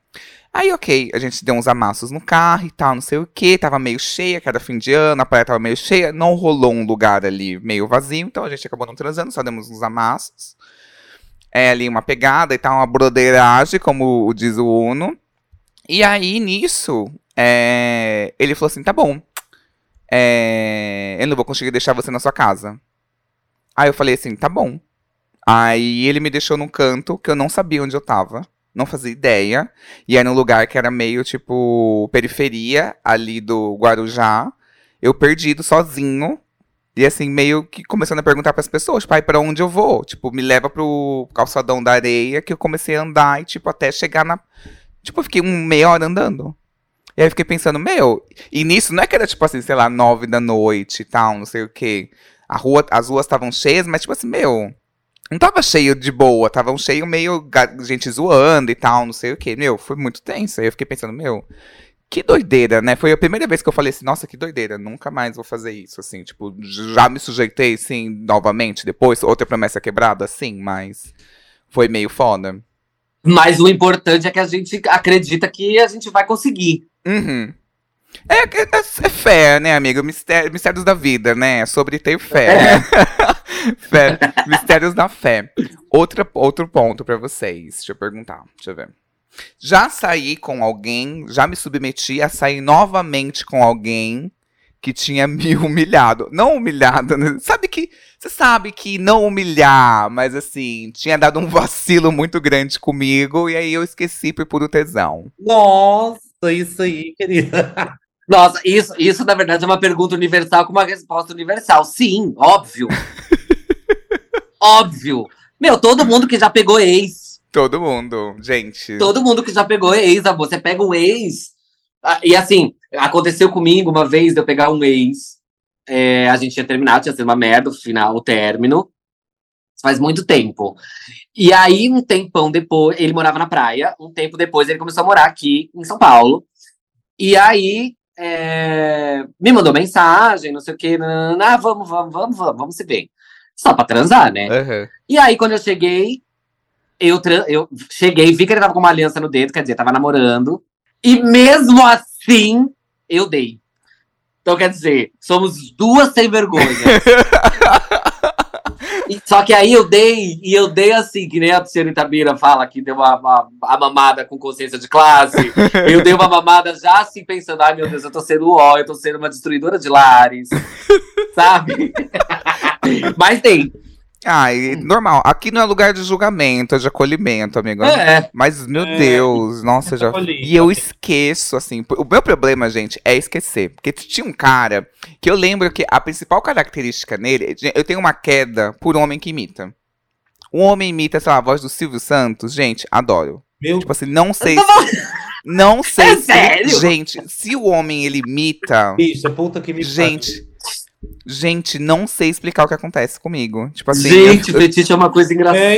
Aí, ok, a gente deu uns amassos no carro e tal, não sei o que, tava meio cheia, que era fim de ano, a praia tava meio cheia, não rolou um lugar ali meio vazio, então a gente acabou não transando, só demos uns amassos. É ali uma pegada e tal, uma broderagem, como diz o Uno. E aí, nisso, é, ele falou assim, tá bom, é, eu não vou conseguir deixar você na sua casa. Aí eu falei assim, tá bom. Aí ele me deixou num canto que eu não sabia onde eu tava não fazia ideia. E era num lugar que era meio tipo periferia ali do Guarujá. Eu perdido sozinho. E assim, meio que começando a perguntar para as pessoas, pai, tipo, para onde eu vou? Tipo, me leva pro calçadão da areia que eu comecei a andar e tipo até chegar na Tipo, eu fiquei um meia hora andando. E aí eu fiquei pensando, meu, e nisso não é que era tipo assim, sei lá, nove da noite e tal, não sei o quê. A rua, as ruas estavam cheias, mas tipo assim, meu, não tava cheio de boa, tava um cheio meio gente zoando e tal, não sei o que. Meu, foi muito tenso. Aí eu fiquei pensando, meu, que doideira, né? Foi a primeira vez que eu falei assim, nossa, que doideira, nunca mais vou fazer isso, assim, tipo, já me sujeitei, sim, novamente, depois, outra promessa quebrada, sim, mas foi meio foda. Mas o importante é que a gente acredita que a gente vai conseguir. Uhum. É, é, é fé, né, amigo? Mistério, mistérios da vida, né? Sobre ter fé. É. [laughs] fé. Mistérios da fé. Outra, outro ponto para vocês. Deixa eu perguntar. Deixa eu ver. Já saí com alguém, já me submeti a sair novamente com alguém que tinha me [laughs] humilhado. Não humilhado, né? Sabe que. Você sabe que não humilhar, mas assim, tinha dado um vacilo muito grande comigo e aí eu esqueci por puro tesão. Nossa, isso aí, querida. Nossa, isso, isso na verdade é uma pergunta universal com uma resposta universal. Sim, óbvio. [laughs] óbvio. Meu, todo mundo que já pegou ex Todo mundo, gente. Todo mundo que já pegou ex, amor. Você pega um ex. ah, E assim, aconteceu comigo uma vez de eu pegar um ex. é, a gente tinha terminado, tinha sido uma merda o final, o término. Faz muito tempo. E aí, um tempão depois, ele morava na praia. Um tempo depois, ele começou a morar aqui em São Paulo. E aí, é, me mandou mensagem, não sei o quê. Ah, vamos, vamos, vamos, vamos, vamos se ver. Só pra transar, né? Aham. E aí, quando eu cheguei, eu, eu cheguei, vi que ele tava com uma aliança no dedo, quer dizer, tava namorando. E mesmo assim, eu dei. Então, quer dizer, somos duas sem vergonha. [laughs] Só que aí eu dei, e eu dei assim, que nem a senhorita Bira fala que deu uma, uma- mamada com consciência de classe. [laughs] Eu dei uma mamada já assim, pensando, ai meu Deus, eu tô sendo ó, eu tô sendo uma destruidora de lares. [laughs] Sabe? Mas tem. Ai, normal. Aqui não é lugar de julgamento, é de acolhimento, amigo. É. Mas, meu É. Deus, nossa, já. Acolhido. E eu esqueço, assim. O meu problema, gente, é esquecer. Porque tinha um cara que eu lembro que a principal característica nele. Eu tenho uma queda por homem que imita. Um homem imita, sei lá, a voz do Silvio Santos, gente, adoro. Meu Tipo assim, não sei. Não [laughs] sei É se. sério? Gente, se o homem ele imita. bicha, puta que me Gente. Gente, não sei explicar o que acontece comigo. Tipo assim, Gente, eu, fetiche é uma coisa engraçada, É,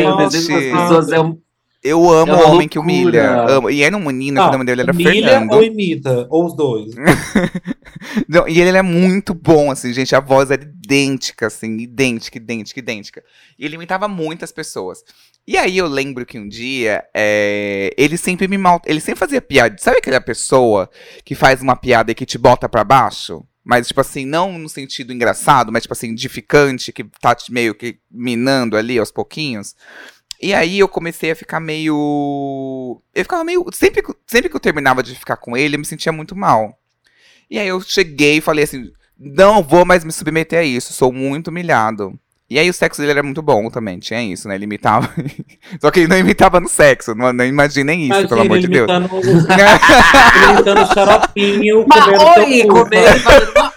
então, né? gente. Pessoas é um. eu amo É homem que humilha. Amo. E era um menino, que Não, o nome dele era humilha Fernando. ou imita? Ou os dois. [laughs] Não, e ele é muito bom, assim, gente. A voz era idêntica, assim, idêntica, idêntica, idêntica. E ele imitava muitas pessoas. E aí eu lembro que um dia é, ele sempre me mal. Ele sempre fazia piada. Sabe aquela pessoa que faz uma piada e que te bota pra baixo? Mas, tipo assim, não no sentido engraçado, mas, tipo assim, edificante, que tá meio que minando ali aos pouquinhos. E aí eu comecei a ficar meio. Eu ficava meio. Sempre, sempre que eu terminava de ficar com ele, eu me sentia muito mal. E aí eu cheguei e falei assim: não vou mais me submeter a isso, sou muito humilhado. E aí o sexo dele era muito bom também, tinha isso, né? Ele imitava. [laughs] Só que ele não imitava no sexo, não, não imaginem isso, Imagina pelo amor de Deus. imitando, [laughs] ele imitando [laughs] xaropinho, comendo oi, teu comer,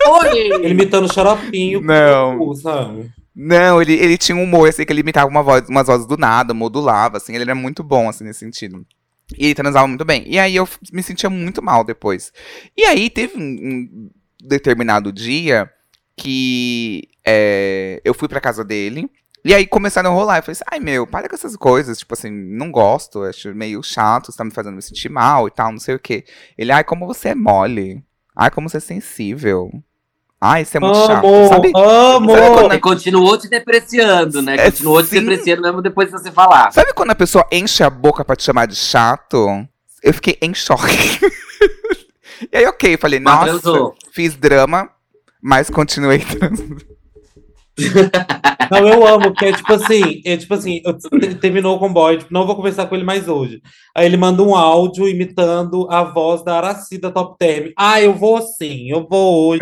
uma Ele oi. imitando xaropinho, Não. cu, sabe? Não, ele, ele tinha um humor, assim, que ele imitava uma voz, umas vozes do nada, modulava, assim, ele era muito bom, assim, nesse sentido. E ele transava muito bem. E aí eu me sentia muito mal depois. E aí teve um, um determinado dia que é, eu fui pra casa dele. E aí começaram a rolar. Eu falei assim, ai meu, para com essas coisas. Tipo assim, não gosto, acho meio chato, você tá me fazendo me sentir mal e tal, não sei o quê. Ele, ai, como você é mole. Ai, como você é sensível. Ai, isso é muito chato. Amo, Sabe? amo. Sabe quando- E continuou te depreciando, né? É, Continuou te sim. depreciando mesmo depois de você falar. Sabe quando a pessoa enche a boca pra te chamar de chato? Eu fiquei em choque. [laughs] e aí, ok, falei, Mas nossa, transou. fiz drama, mas continuei [laughs] transando. Não, eu amo, que é tipo assim, é tipo assim, terminou com o boy, tipo, não vou conversar com ele mais hoje. Aí ele manda um áudio imitando a voz da Aracida Top Term. Ah, eu vou sim, eu vou hoje.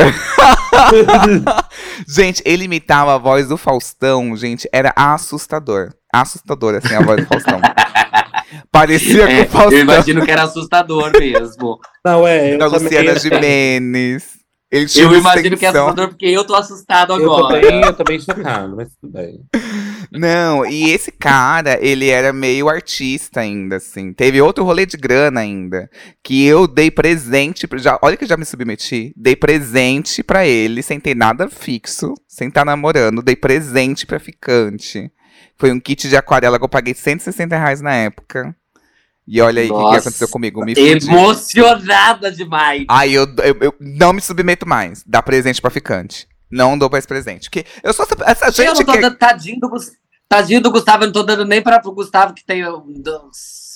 [laughs] gente, ele imitava a voz do Faustão, gente, era assustador. Assustador, assim, a voz do Faustão. [laughs] Parecia É, com o Faustão eu imagino que era assustador mesmo. Não, é, eu da também, Luciana Gimenez. Ele tinha Eu uma imagino que é extensão. assustador porque eu tô assustado eu agora. também, eu também chocado, mas tudo bem. [laughs] Não, e esse cara, ele era meio artista ainda, assim. Teve outro rolê de grana ainda. Que eu dei presente. Já, olha que eu já me submeti. Dei presente pra ele, sem ter nada fixo, sem estar namorando. Dei presente pra ficante. Foi um kit de aquarela que eu paguei 160 reais na época. E olha aí o que, que aconteceu comigo. Me. Emocionada demais. Aí eu, eu, eu não me submeto mais. Dá presente pra ficante. Não dou mais presente. Porque eu sou essa, essa eu gente não tô que. dando tadinho do, tadinho do Gustavo, eu não tô dando nem pra, pro Gustavo que tem.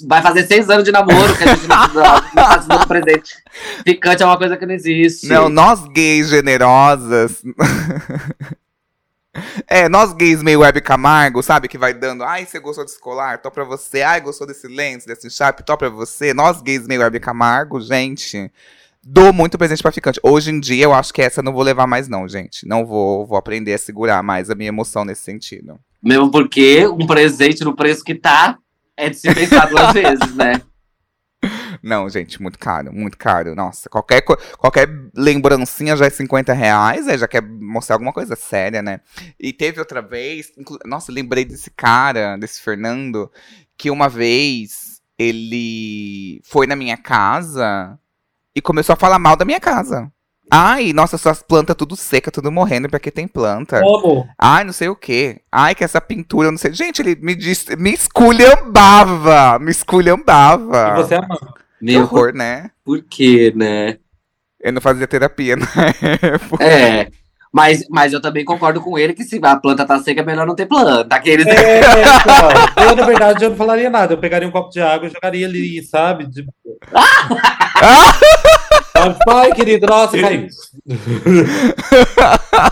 Vai fazer seis anos de namoro que a gente não, não tá se dando [laughs] presente. Ficante é uma coisa que não existe. Não, nós gays generosas. [laughs] é, nós gays meio web Camargo, sabe? Que vai dando, ai, você gostou desse colar? Tô pra você. Ai, gostou desse lens, desse chap? Tô pra você. Nós gays meio web Camargo, gente. Dou muito presente pra ficante. Hoje em dia, eu acho que essa eu não vou levar mais, não, gente. Não vou, vou aprender a segurar mais a minha emoção nesse sentido. Mesmo porque um presente no preço que tá é de se pensar duas [laughs] vezes, né? Não, gente, muito caro, muito caro. Nossa, qualquer, qualquer lembrancinha já é 50 reais, aí já quer mostrar alguma coisa séria, né? E teve outra vez, nossa, lembrei desse cara, desse Fernando, que uma vez ele foi na minha casa e começou a falar mal da minha casa. Ai, nossa, suas plantas tudo seca, tudo morrendo porque tem planta. Como? Ai, não sei o quê. Ai, que essa pintura, não sei. Gente, ele me disse, me esculhambava, me esculhambava. E você ama. Que Meu, horror, né? por quê, né? Eu não fazia terapia, né? [laughs] É. Mas, mas eu também concordo com ele que se a planta tá seca, é melhor não ter planta. Aqueles... É, então, [laughs] eu, na verdade, eu não falaria nada. Eu pegaria um copo de água e jogaria ali, sabe? De... [laughs] Ai, querido, nossa, caiu.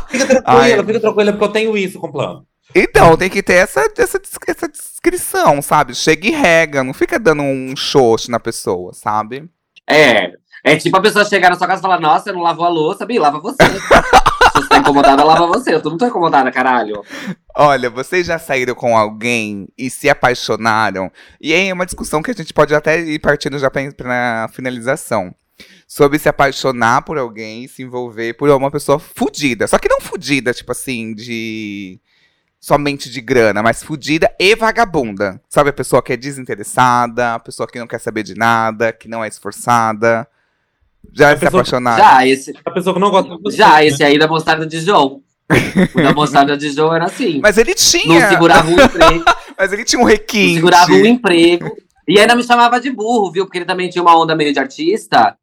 fica tranquila, Ai. fica tranquila, porque eu tenho isso com plano. Então, tem que ter essa, essa, essa descrição, sabe? Chega e rega, não fica dando um xoxo na pessoa, sabe? É. É tipo a pessoa chegar na sua casa e falar, nossa, eu não lavou a louça, Bi, lava você. Se você tá incomodada, lava você. Eu não tô incomodada, caralho. Olha, vocês já saíram com alguém e se apaixonaram? E aí é uma discussão que a gente pode até ir partindo já pra, pra finalização. Sobre se apaixonar por alguém e se envolver por uma pessoa fudida. Só que não fudida, tipo assim, de. Somente de grana, mas fudida e vagabunda. Sabe a pessoa que é desinteressada, a pessoa que não quer saber de nada, que não é esforçada. Já A se pessoa- apaixonaram? Já, esse, A pessoa que não gosta de você. já, esse aí da mostarda de João. [laughs] O da mostarda de João era assim. Mas ele Não tinha. segurava um emprego, [laughs] Mas ele tinha um não requinte. segurava um emprego. E ainda me chamava de burro, viu? Porque ele também tinha uma onda meio de artista.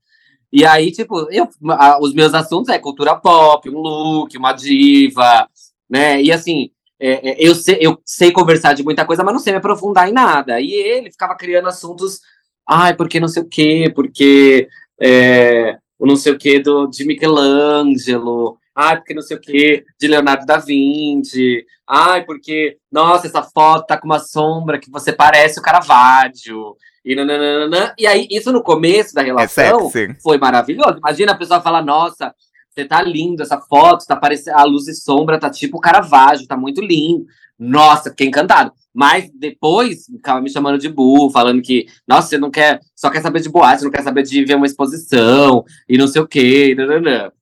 E aí, tipo, eu, a- os meus assuntos é cultura pop, um look, uma diva, né? E assim, é, é, eu, sei, eu sei conversar de muita coisa, mas não sei me aprofundar em nada. E ele ficava criando assuntos, ai, porque não sei o quê, porque é, o não sei o quê do, de Michelangelo, ai, porque não sei o quê de Leonardo da Vinci, ai, porque, nossa, essa foto tá com uma sombra que você parece o Caravaggio. E, nananana. e aí, isso no começo da É relação sexy. foi maravilhoso. Imagina a pessoa falar, nossa, você tá lindo, essa foto, tá parecendo, a luz e sombra tá tipo Caravaggio, tá muito lindo. Nossa, fiquei encantado. Mas depois ficava me chamando de burro, falando que, nossa, você não quer, só quer saber de boate, você não quer saber de ver uma exposição e não sei o quê. nananã.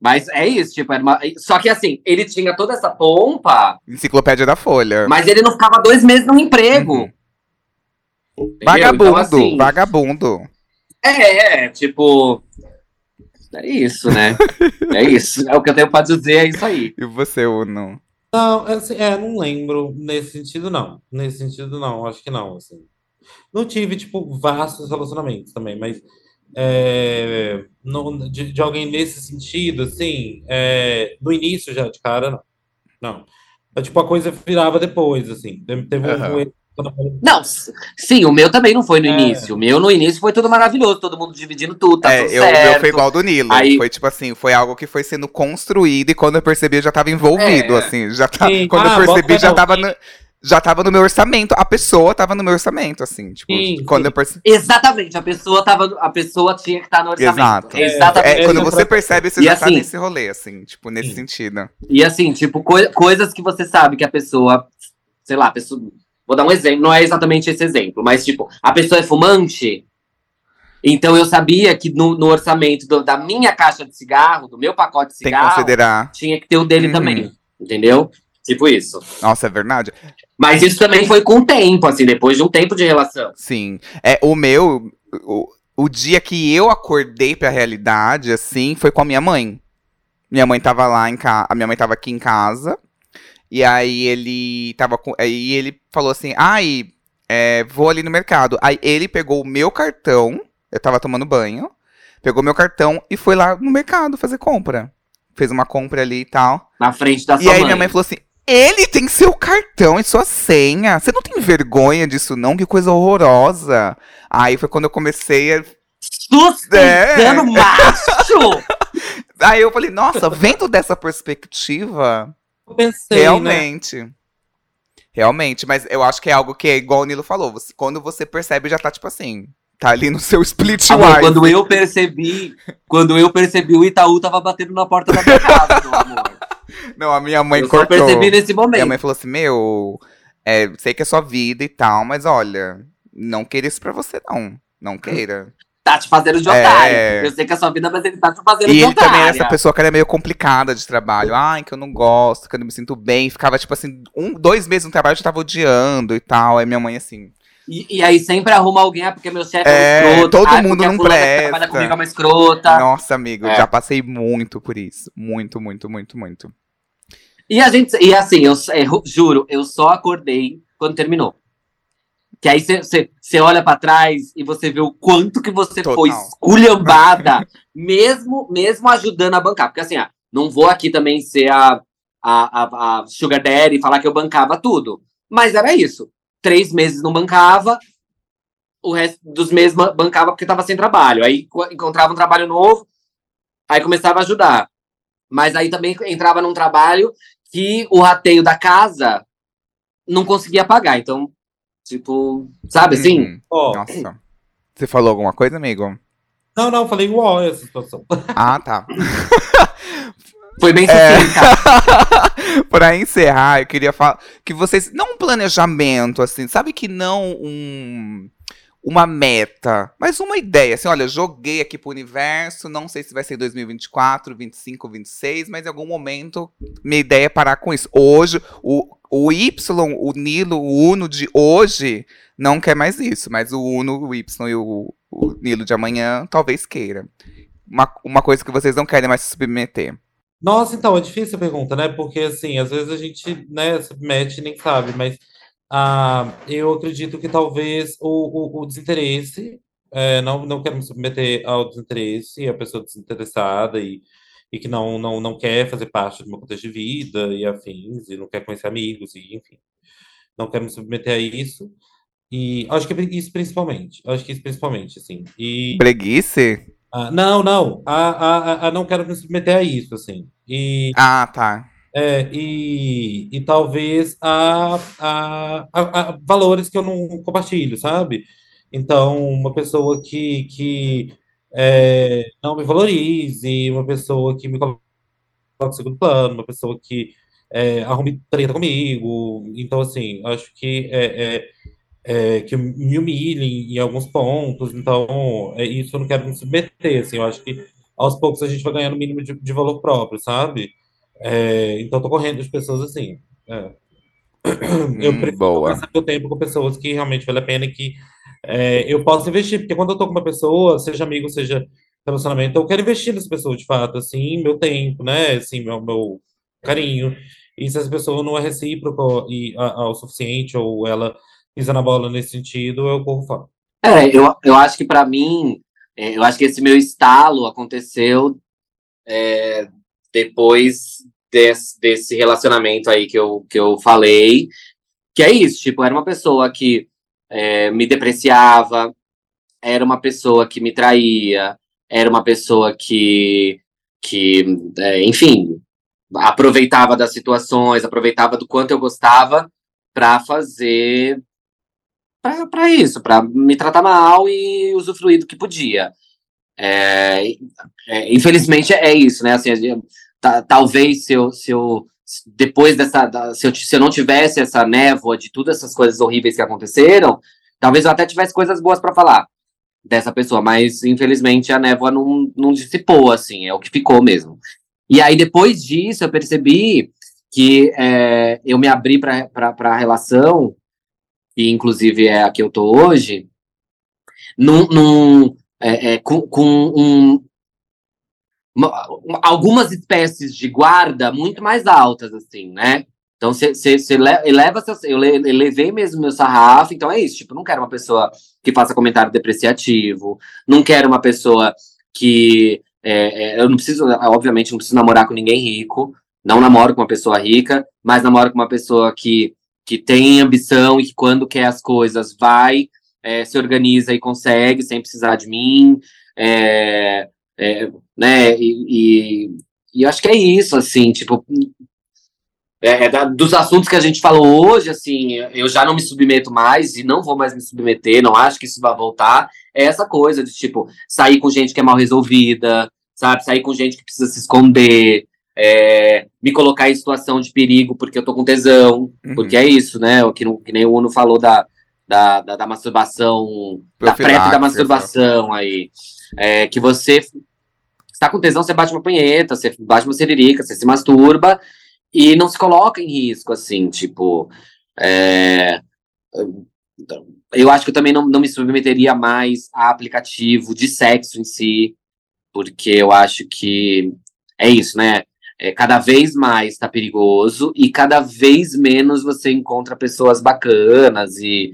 Mas é isso, tipo, era uma... só que assim, ele tinha toda essa pompa, Enciclopédia da Folha. mas ele não ficava dois meses no emprego. Uhum. entendeu? Vagabundo, Então, assim, vagabundo. É, é, tipo. É isso, né? é isso. É o que eu tenho pra dizer, é isso aí. [laughs] E você, Uno? Não, assim, é, não lembro. Nesse sentido, não. Nesse sentido, não. Acho que não, assim. Não tive, tipo, vastos relacionamentos também, mas é, não, de, de alguém nesse sentido, assim, é, no início já, de cara, não. Não. É, tipo, a coisa virava depois, assim. Teve um-. Não, sim, o meu também não foi no É. início. O meu no início foi tudo maravilhoso, todo mundo dividindo tudo, tá é, tudo eu, o meu certo. foi igual ao do Nilo. Aí- Foi tipo assim, foi algo que foi sendo construído e quando eu percebi eu já tava envolvido, É. assim. Já tá, quando Ah, eu percebi já tava, no, já tava no meu orçamento. A pessoa tava no meu orçamento, assim. Tipo, Sim, quando sim. eu percebi. Exatamente, a pessoa, tava, a pessoa tinha que estar no orçamento. Exato. Exatamente. É, quando é, você é, percebe, você E já tá assim- nesse rolê, assim, tipo, nesse Sim. sentido. E assim, tipo, coi- coisas que você sabe que a pessoa, sei lá, a pessoa. Vou dar um exemplo, não é exatamente esse exemplo, mas tipo, a pessoa é fumante. Então eu sabia que no, no orçamento do- da minha caixa de cigarro, do meu pacote de Tem que cigarro, considerar. tinha que ter o dele Uhum. também. Entendeu? Tipo isso. Nossa, é verdade? Mas isso também foi com o tempo, assim, depois de um tempo de relação. Sim. É, o meu, o, o dia que eu acordei pra realidade, assim, foi com a minha mãe. Minha mãe tava lá em casa, a minha mãe tava aqui em casa, e aí ele tava com, aí ele falou assim, ai, é, vou ali no mercado. Aí ele pegou o meu cartão, eu tava tomando banho, pegou meu cartão e foi lá no mercado fazer compra. Fez uma compra ali e tal. Na frente da E sua aí mãe. minha mãe falou assim: ele tem seu cartão e sua senha. Você não tem vergonha disso, não? Que coisa horrorosa. Aí foi quando eu comecei a. Sustentando É. macho! [laughs] Aí eu falei, nossa, vendo dessa perspectiva, Eu pensei, né? realmente. Realmente, mas eu acho que é algo que é igual o Nilo falou. você- quando você percebe, já tá tipo assim. Tá ali no seu split Amor, wise. quando eu percebi, quando eu percebi, o Itaú tava batendo na porta da minha casa, meu amor. [laughs] Não, a minha mãe eu cortou. percebi nesse momento. Minha mãe falou assim: Meu, é, sei que é sua vida e tal, mas olha, não queira isso pra você, não. Não [laughs] queira. Tá te fazendo de É. otário. Eu sei que é a sua vida, mas ele tá te fazendo E de ele otário. também era essa pessoa que era meio complicada de trabalho. Ai, que eu não gosto, que eu não me sinto bem. Ficava, tipo assim, um, dois meses no trabalho eu já tava odiando e tal. Aí minha mãe, assim, E, e aí sempre arruma alguém, ah, porque meu chefe é, É, um escroto. todo ah, mundo não que presta. trabalha comigo é uma escrota. Nossa, amigo, É. já passei muito por isso. Muito, muito, muito, muito. E a gente, e assim, eu, eu juro, eu só acordei quando terminou. Que aí você olha pra trás e você vê o quanto que você Total. foi esculhambada, [laughs] mesmo, mesmo ajudando a bancar. Porque assim, ah, não vou aqui também ser a, a, a, a Sugar Daddy e falar que eu bancava tudo. Mas era isso. Três meses não bancava, o resto dos meses ban- bancava porque tava sem trabalho. Aí co- encontrava um trabalho novo, aí começava a ajudar. Mas aí também entrava num trabalho que o rateio da casa não conseguia pagar. Então, tipo, sabe assim? Ó, Nossa. Você falou alguma coisa, amigo? Não, não, falei igual essa situação. Ah, tá. [laughs] Foi bem É. [laughs] Pra encerrar, eu queria falar que vocês. Não um planejamento, assim, sabe que não um. Uma meta, mas uma ideia. Assim, olha, joguei aqui pro universo, não sei se vai ser 2024, 25, 26, mas em algum momento minha ideia é parar com isso. Hoje, o, o Y, o Nilo, o Uno de hoje, não quer mais isso, mas o Uno, o Y e o, o Nilo de amanhã talvez queira. Uma, uma coisa que vocês não querem mais se submeter. Nossa, então, é difícil a pergunta, né? Porque, assim, às vezes a gente, né, se mete e nem sabe, mas ah, eu acredito que talvez o, o, o desinteresse, é, não, não quero me submeter ao desinteresse, a pessoa desinteressada e, e que não, não, não quer fazer parte do meu contexto de vida e afins, e não quer conhecer amigos, e enfim, não quero me submeter a isso. E acho que isso principalmente, acho que isso principalmente, assim. E Preguice? ah, não, não, a, a, a- a não quero me submeter a isso, assim. E Ah, tá. É, e, e talvez a, a, valores que eu não compartilho, sabe? Então, uma pessoa que, que é, não me valorize, uma pessoa que me coloca em segundo plano, uma pessoa que é, arrume treta comigo. Então, assim, acho que é, é, é, que me humilhem em alguns pontos. Então, é isso eu não quero me submeter, assim. Eu acho que aos poucos a gente vai ganhando o mínimo de, de valor próprio, sabe? É, então, tô correndo de pessoas assim. é. Eu Hum, prefiro boa. passar meu tempo com pessoas que realmente vale a pena e que é, eu posso investir, porque quando eu tô com uma pessoa, seja amigo, seja relacionamento, eu quero investir nessa pessoa de fato, assim, meu tempo, né? Assim, meu, meu carinho. E se essa pessoa não é recíproca e, a- ao suficiente, ou ela pisa na bola nesse sentido, eu corro fora. É, eu, eu acho que pra mim, é, eu acho que esse meu estalo aconteceu é, depois desse, desse relacionamento aí que eu, que eu falei, que é isso, tipo, era uma pessoa que é, me depreciava, era uma pessoa que me traía, era uma pessoa que, que é, enfim, aproveitava das situações, aproveitava do quanto eu gostava pra fazer pra isso, pra me tratar mal e usufruir do que podia. É, é, infelizmente é isso, né? Assim, ta- talvez se eu, se eu depois dessa, da- se eu, se eu não tivesse essa névoa de todas essas coisas horríveis que aconteceram, talvez eu até tivesse coisas boas pra falar dessa pessoa, mas infelizmente a névoa não, não dissipou, assim, é o que ficou mesmo. E aí depois disso eu percebi que é, eu me abri para a relação e inclusive é a que eu tô hoje, num, num, é, é, com, com um, uma- uma- algumas espécies de guarda muito mais altas, assim, né? Então, você eleva seu. Eu le- elevei mesmo meu sarrafo, então é isso. Tipo, não quero uma pessoa que faça comentário depreciativo, não quero uma pessoa que. é, é, eu não preciso, obviamente, não preciso namorar com ninguém rico, não namoro com uma pessoa rica, mas namoro com uma pessoa que, que tem ambição e que, quando quer as coisas, vai, é, se organiza e consegue, sem precisar de mim. É, é, né? E, e, e acho que é isso, assim, tipo. é, da- dos assuntos que a gente falou hoje, assim, eu já não me submeto mais e não vou mais me submeter, não acho que isso vai voltar. É essa coisa de, tipo, sair com gente que é mal resolvida, sabe? Sair com gente que precisa se esconder, é, me colocar em situação de perigo porque eu tô com tesão, Uhum. porque é isso, né? O que, não- que nem o Uno falou da, da, da, da masturbação, da PrEP da masturbação aí. É, que você está com tesão, você bate uma punheta, você bate uma seririca, você se masturba e não se coloca em risco, assim, tipo. É, eu acho que eu também não, não me submeteria mais a aplicativo de sexo em si, porque eu acho que é isso, né? É, cada vez mais tá perigoso e cada vez menos você encontra pessoas bacanas e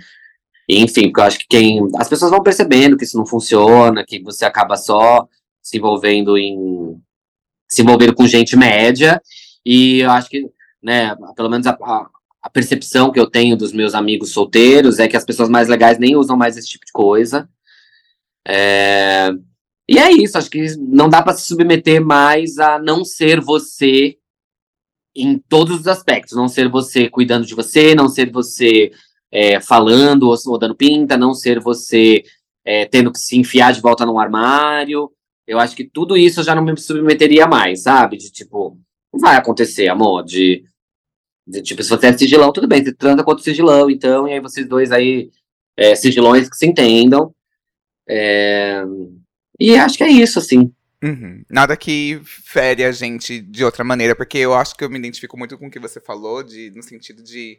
enfim, porque eu acho que quem as pessoas vão percebendo que isso não funciona, que você acaba só se envolvendo em se envolvendo com gente média e eu acho que, né, pelo menos a, a, percepção que eu tenho dos meus amigos solteiros é que as pessoas mais legais nem usam mais esse tipo de coisa. É, e é isso, acho que não dá para se submeter mais a não ser você em todos os aspectos. Não ser você cuidando de você, não ser você é, falando ou, ou, dando pinta, não ser você é, tendo que se enfiar de volta num armário. Eu acho que tudo isso eu já não me submeteria mais, sabe? De tipo, não vai acontecer, amor, de, de tipo, se você é sigilão, tudo bem, você transa contra o sigilão, então, e aí vocês dois aí, é, sigilões que se entendam. É, e acho que é isso, assim. Uhum. Nada que fere a gente de outra maneira, porque eu acho que eu me identifico muito com o que você falou, de, no sentido de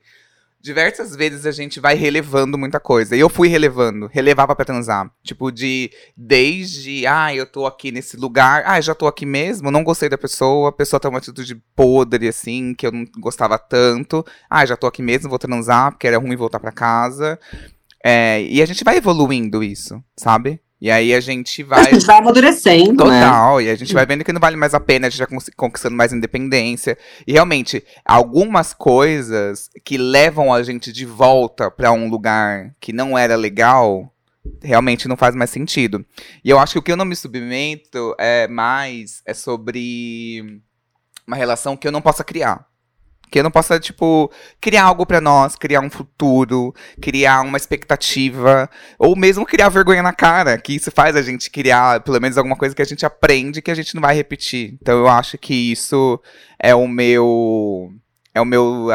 diversas vezes a gente vai relevando muita coisa. E eu fui relevando, relevava para transar. Tipo, de desde, ah, eu tô aqui nesse lugar, ah, já tô aqui mesmo, não gostei da pessoa, a pessoa tá uma atitude podre, assim, que eu não gostava tanto. Ah, já tô aqui mesmo, vou transar, porque era ruim voltar para casa. É, e a gente vai evoluindo isso, sabe? E aí a gente vai. A gente vai amadurecendo. Né? Total. Né? E a gente vai vendo que não vale mais a pena, a gente vai conquistando mais independência. E realmente, algumas coisas que levam a gente de volta para um lugar que não era legal, realmente não faz mais sentido. E eu acho que o que eu não me submeto é mais é sobre uma relação que eu não possa criar. Que eu não possa, tipo, criar algo para nós, criar um futuro, criar uma expectativa, ou mesmo criar vergonha na cara, que isso faz a gente criar, pelo menos, alguma coisa que a gente aprende que a gente não vai repetir. Então eu acho que isso é o meu. É o meu.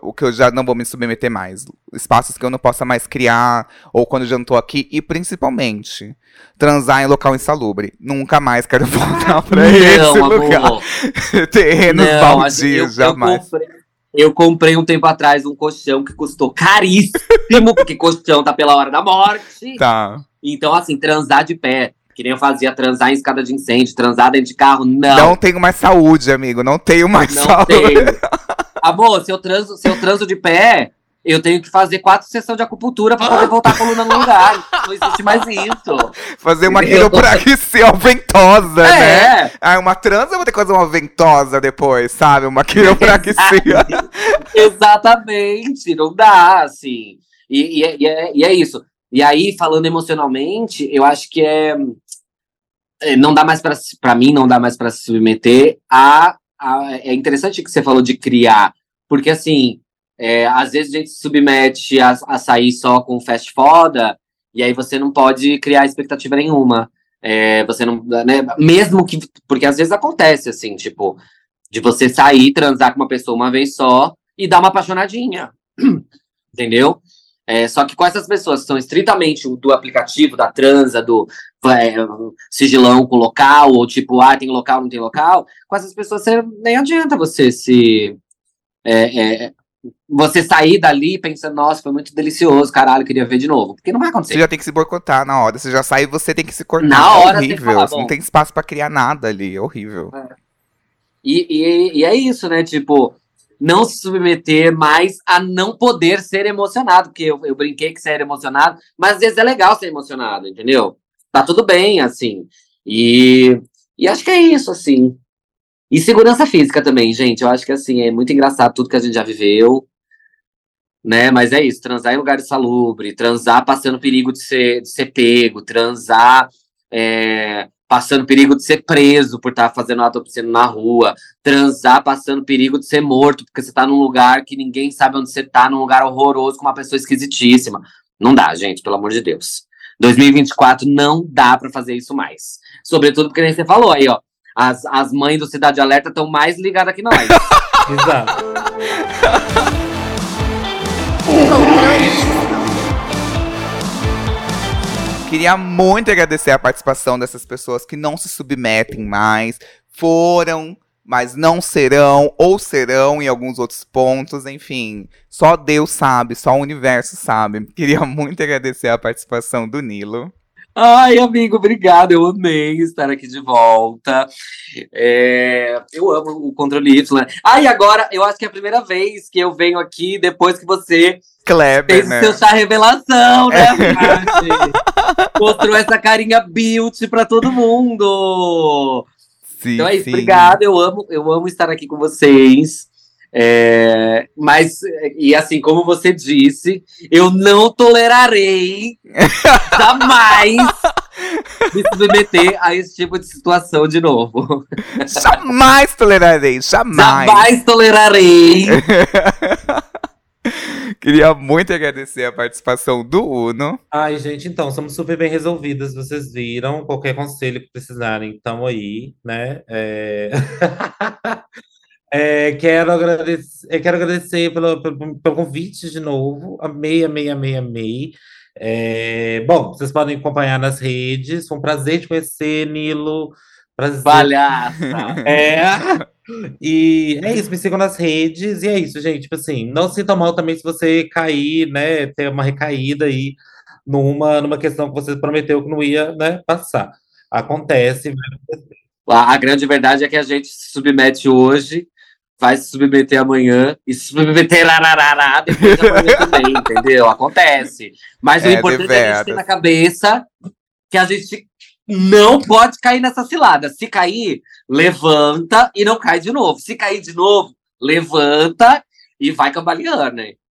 o que eu já não vou me submeter mais. Espaços que eu não possa mais criar, ou quando eu já não tô aqui, e principalmente transar em local insalubre. Nunca mais quero [laughs] voltar pra não, esse amor. lugar. [laughs] Terrenos não, baldios, jamais. Eu comprei, eu comprei um tempo atrás um colchão que custou caríssimo, [laughs] porque colchão tá pela hora da morte. Tá. Então, assim, transar de pé. Que nem eu fazia transar em escada de incêndio, transar dentro de carro, não. Não tenho mais saúde, amigo. Não tenho mais não saúde. Tenho. Amor, se eu transo, se eu transo de pé, eu tenho que fazer quatro sessões de acupuntura para poder voltar a coluna no lugar. Não existe mais isso. Fazer uma quiropraxia ventosa, é. né? Ah, uma trans eu vou ter que fazer uma ventosa depois, sabe? Uma quiropraxia. [laughs] Exatamente, não dá, assim. E, e, é, e, é, e é isso. E aí, falando emocionalmente, eu acho que é. é não dá mais para mim, não dá mais para se submeter a, É interessante que você falou de criar, porque assim é, às vezes a gente se submete a, a sair só com fast foda, e aí você não pode criar expectativa nenhuma. É, você não. Né, mesmo que. Porque às vezes acontece, assim, tipo, de você sair, transar com uma pessoa uma vez só e dar uma apaixonadinha. [clears throat] Entendeu? É, só que com essas pessoas que são estritamente do aplicativo, da transa, do é, sigilão com local, ou tipo, ah, tem local, não tem local, com essas pessoas você, nem adianta você se é, é, você sair dali pensando, nossa, foi muito delicioso, caralho, queria ver de novo. Porque não vai acontecer. Você já tem que se boicotar na hora. Você já sai e você tem que se cortar. Na hora, é horrível. Falar, não tem espaço para criar nada ali. É horrível. É. E, e, e, é isso, né? Tipo, não se submeter mais a não poder ser emocionado. Porque eu, eu brinquei que era emocionado, mas às vezes é legal ser emocionado, entendeu? Tá tudo bem, assim. E, e acho que é isso, assim. E segurança física também, gente. Eu acho que assim, é muito engraçado tudo que a gente já viveu. Né? Mas é isso, transar em lugar salubre, transar passando perigo de ser, de ser pego, transar é, passando perigo de ser preso por estar tá fazendo ato obsceno na rua, transar passando perigo de ser morto, porque você está num lugar que ninguém sabe onde você está, num lugar horroroso com uma pessoa esquisitíssima. Não dá, gente, pelo amor de Deus. 2024 não dá para fazer isso mais. Sobretudo porque nem você falou aí, ó as, as mães do Cidade Alerta estão mais ligadas que nós. [laughs] Exato. Queria muito agradecer a participação dessas pessoas que não se submetem mais, foram mas não serão, ou serão em alguns outros pontos, enfim. Só Deus sabe, só o universo sabe. Queria muito agradecer a participação do Nilo. Ai, amigo, obrigado. Eu amei estar aqui de volta. É, eu amo o controle Y. Ah, e agora eu acho que é a primeira vez que eu venho aqui depois que você Kleber, fez né? o seu chá revelação, né, Paty? [laughs] Mostrou essa carinha beauty pra todo mundo. Sim, Então é isso, sim. obrigado. Eu amo, eu amo estar aqui com vocês. É, mas, e assim, como você disse, eu não tolerarei [laughs] jamais me submeter a esse tipo de situação de novo. Jamais tolerarei, jamais. Jamais tolerarei. [laughs] Queria muito agradecer a participação do Uno. Ai, gente, então, somos super bem resolvidas, vocês viram. Qualquer conselho que precisarem, estamos aí, né? É... [laughs] é, quero agradecer, é, quero agradecer pelo, pelo, pelo convite de novo. Amei, amei, amei, amei. É, bom, vocês podem acompanhar nas redes. Foi um prazer te conhecer, Nilo. Prazer. Palhaça. É. E é isso, me sigam nas redes. E é isso, gente. Tipo assim, não se sinta mal também se você cair, né? Ter uma recaída aí numa, numa questão que você prometeu que não ia, né, passar. Acontece. A, a grande verdade é que a gente se submete hoje, vai se submeter amanhã e se submeter lararará depois de amanhã também, [laughs] entendeu? Acontece. Mas o É, importante é a gente ter na cabeça que a gente não pode cair nessa cilada. Se cair, levanta e não cai de novo. Se cair de novo, levanta e vai cambaleando, né?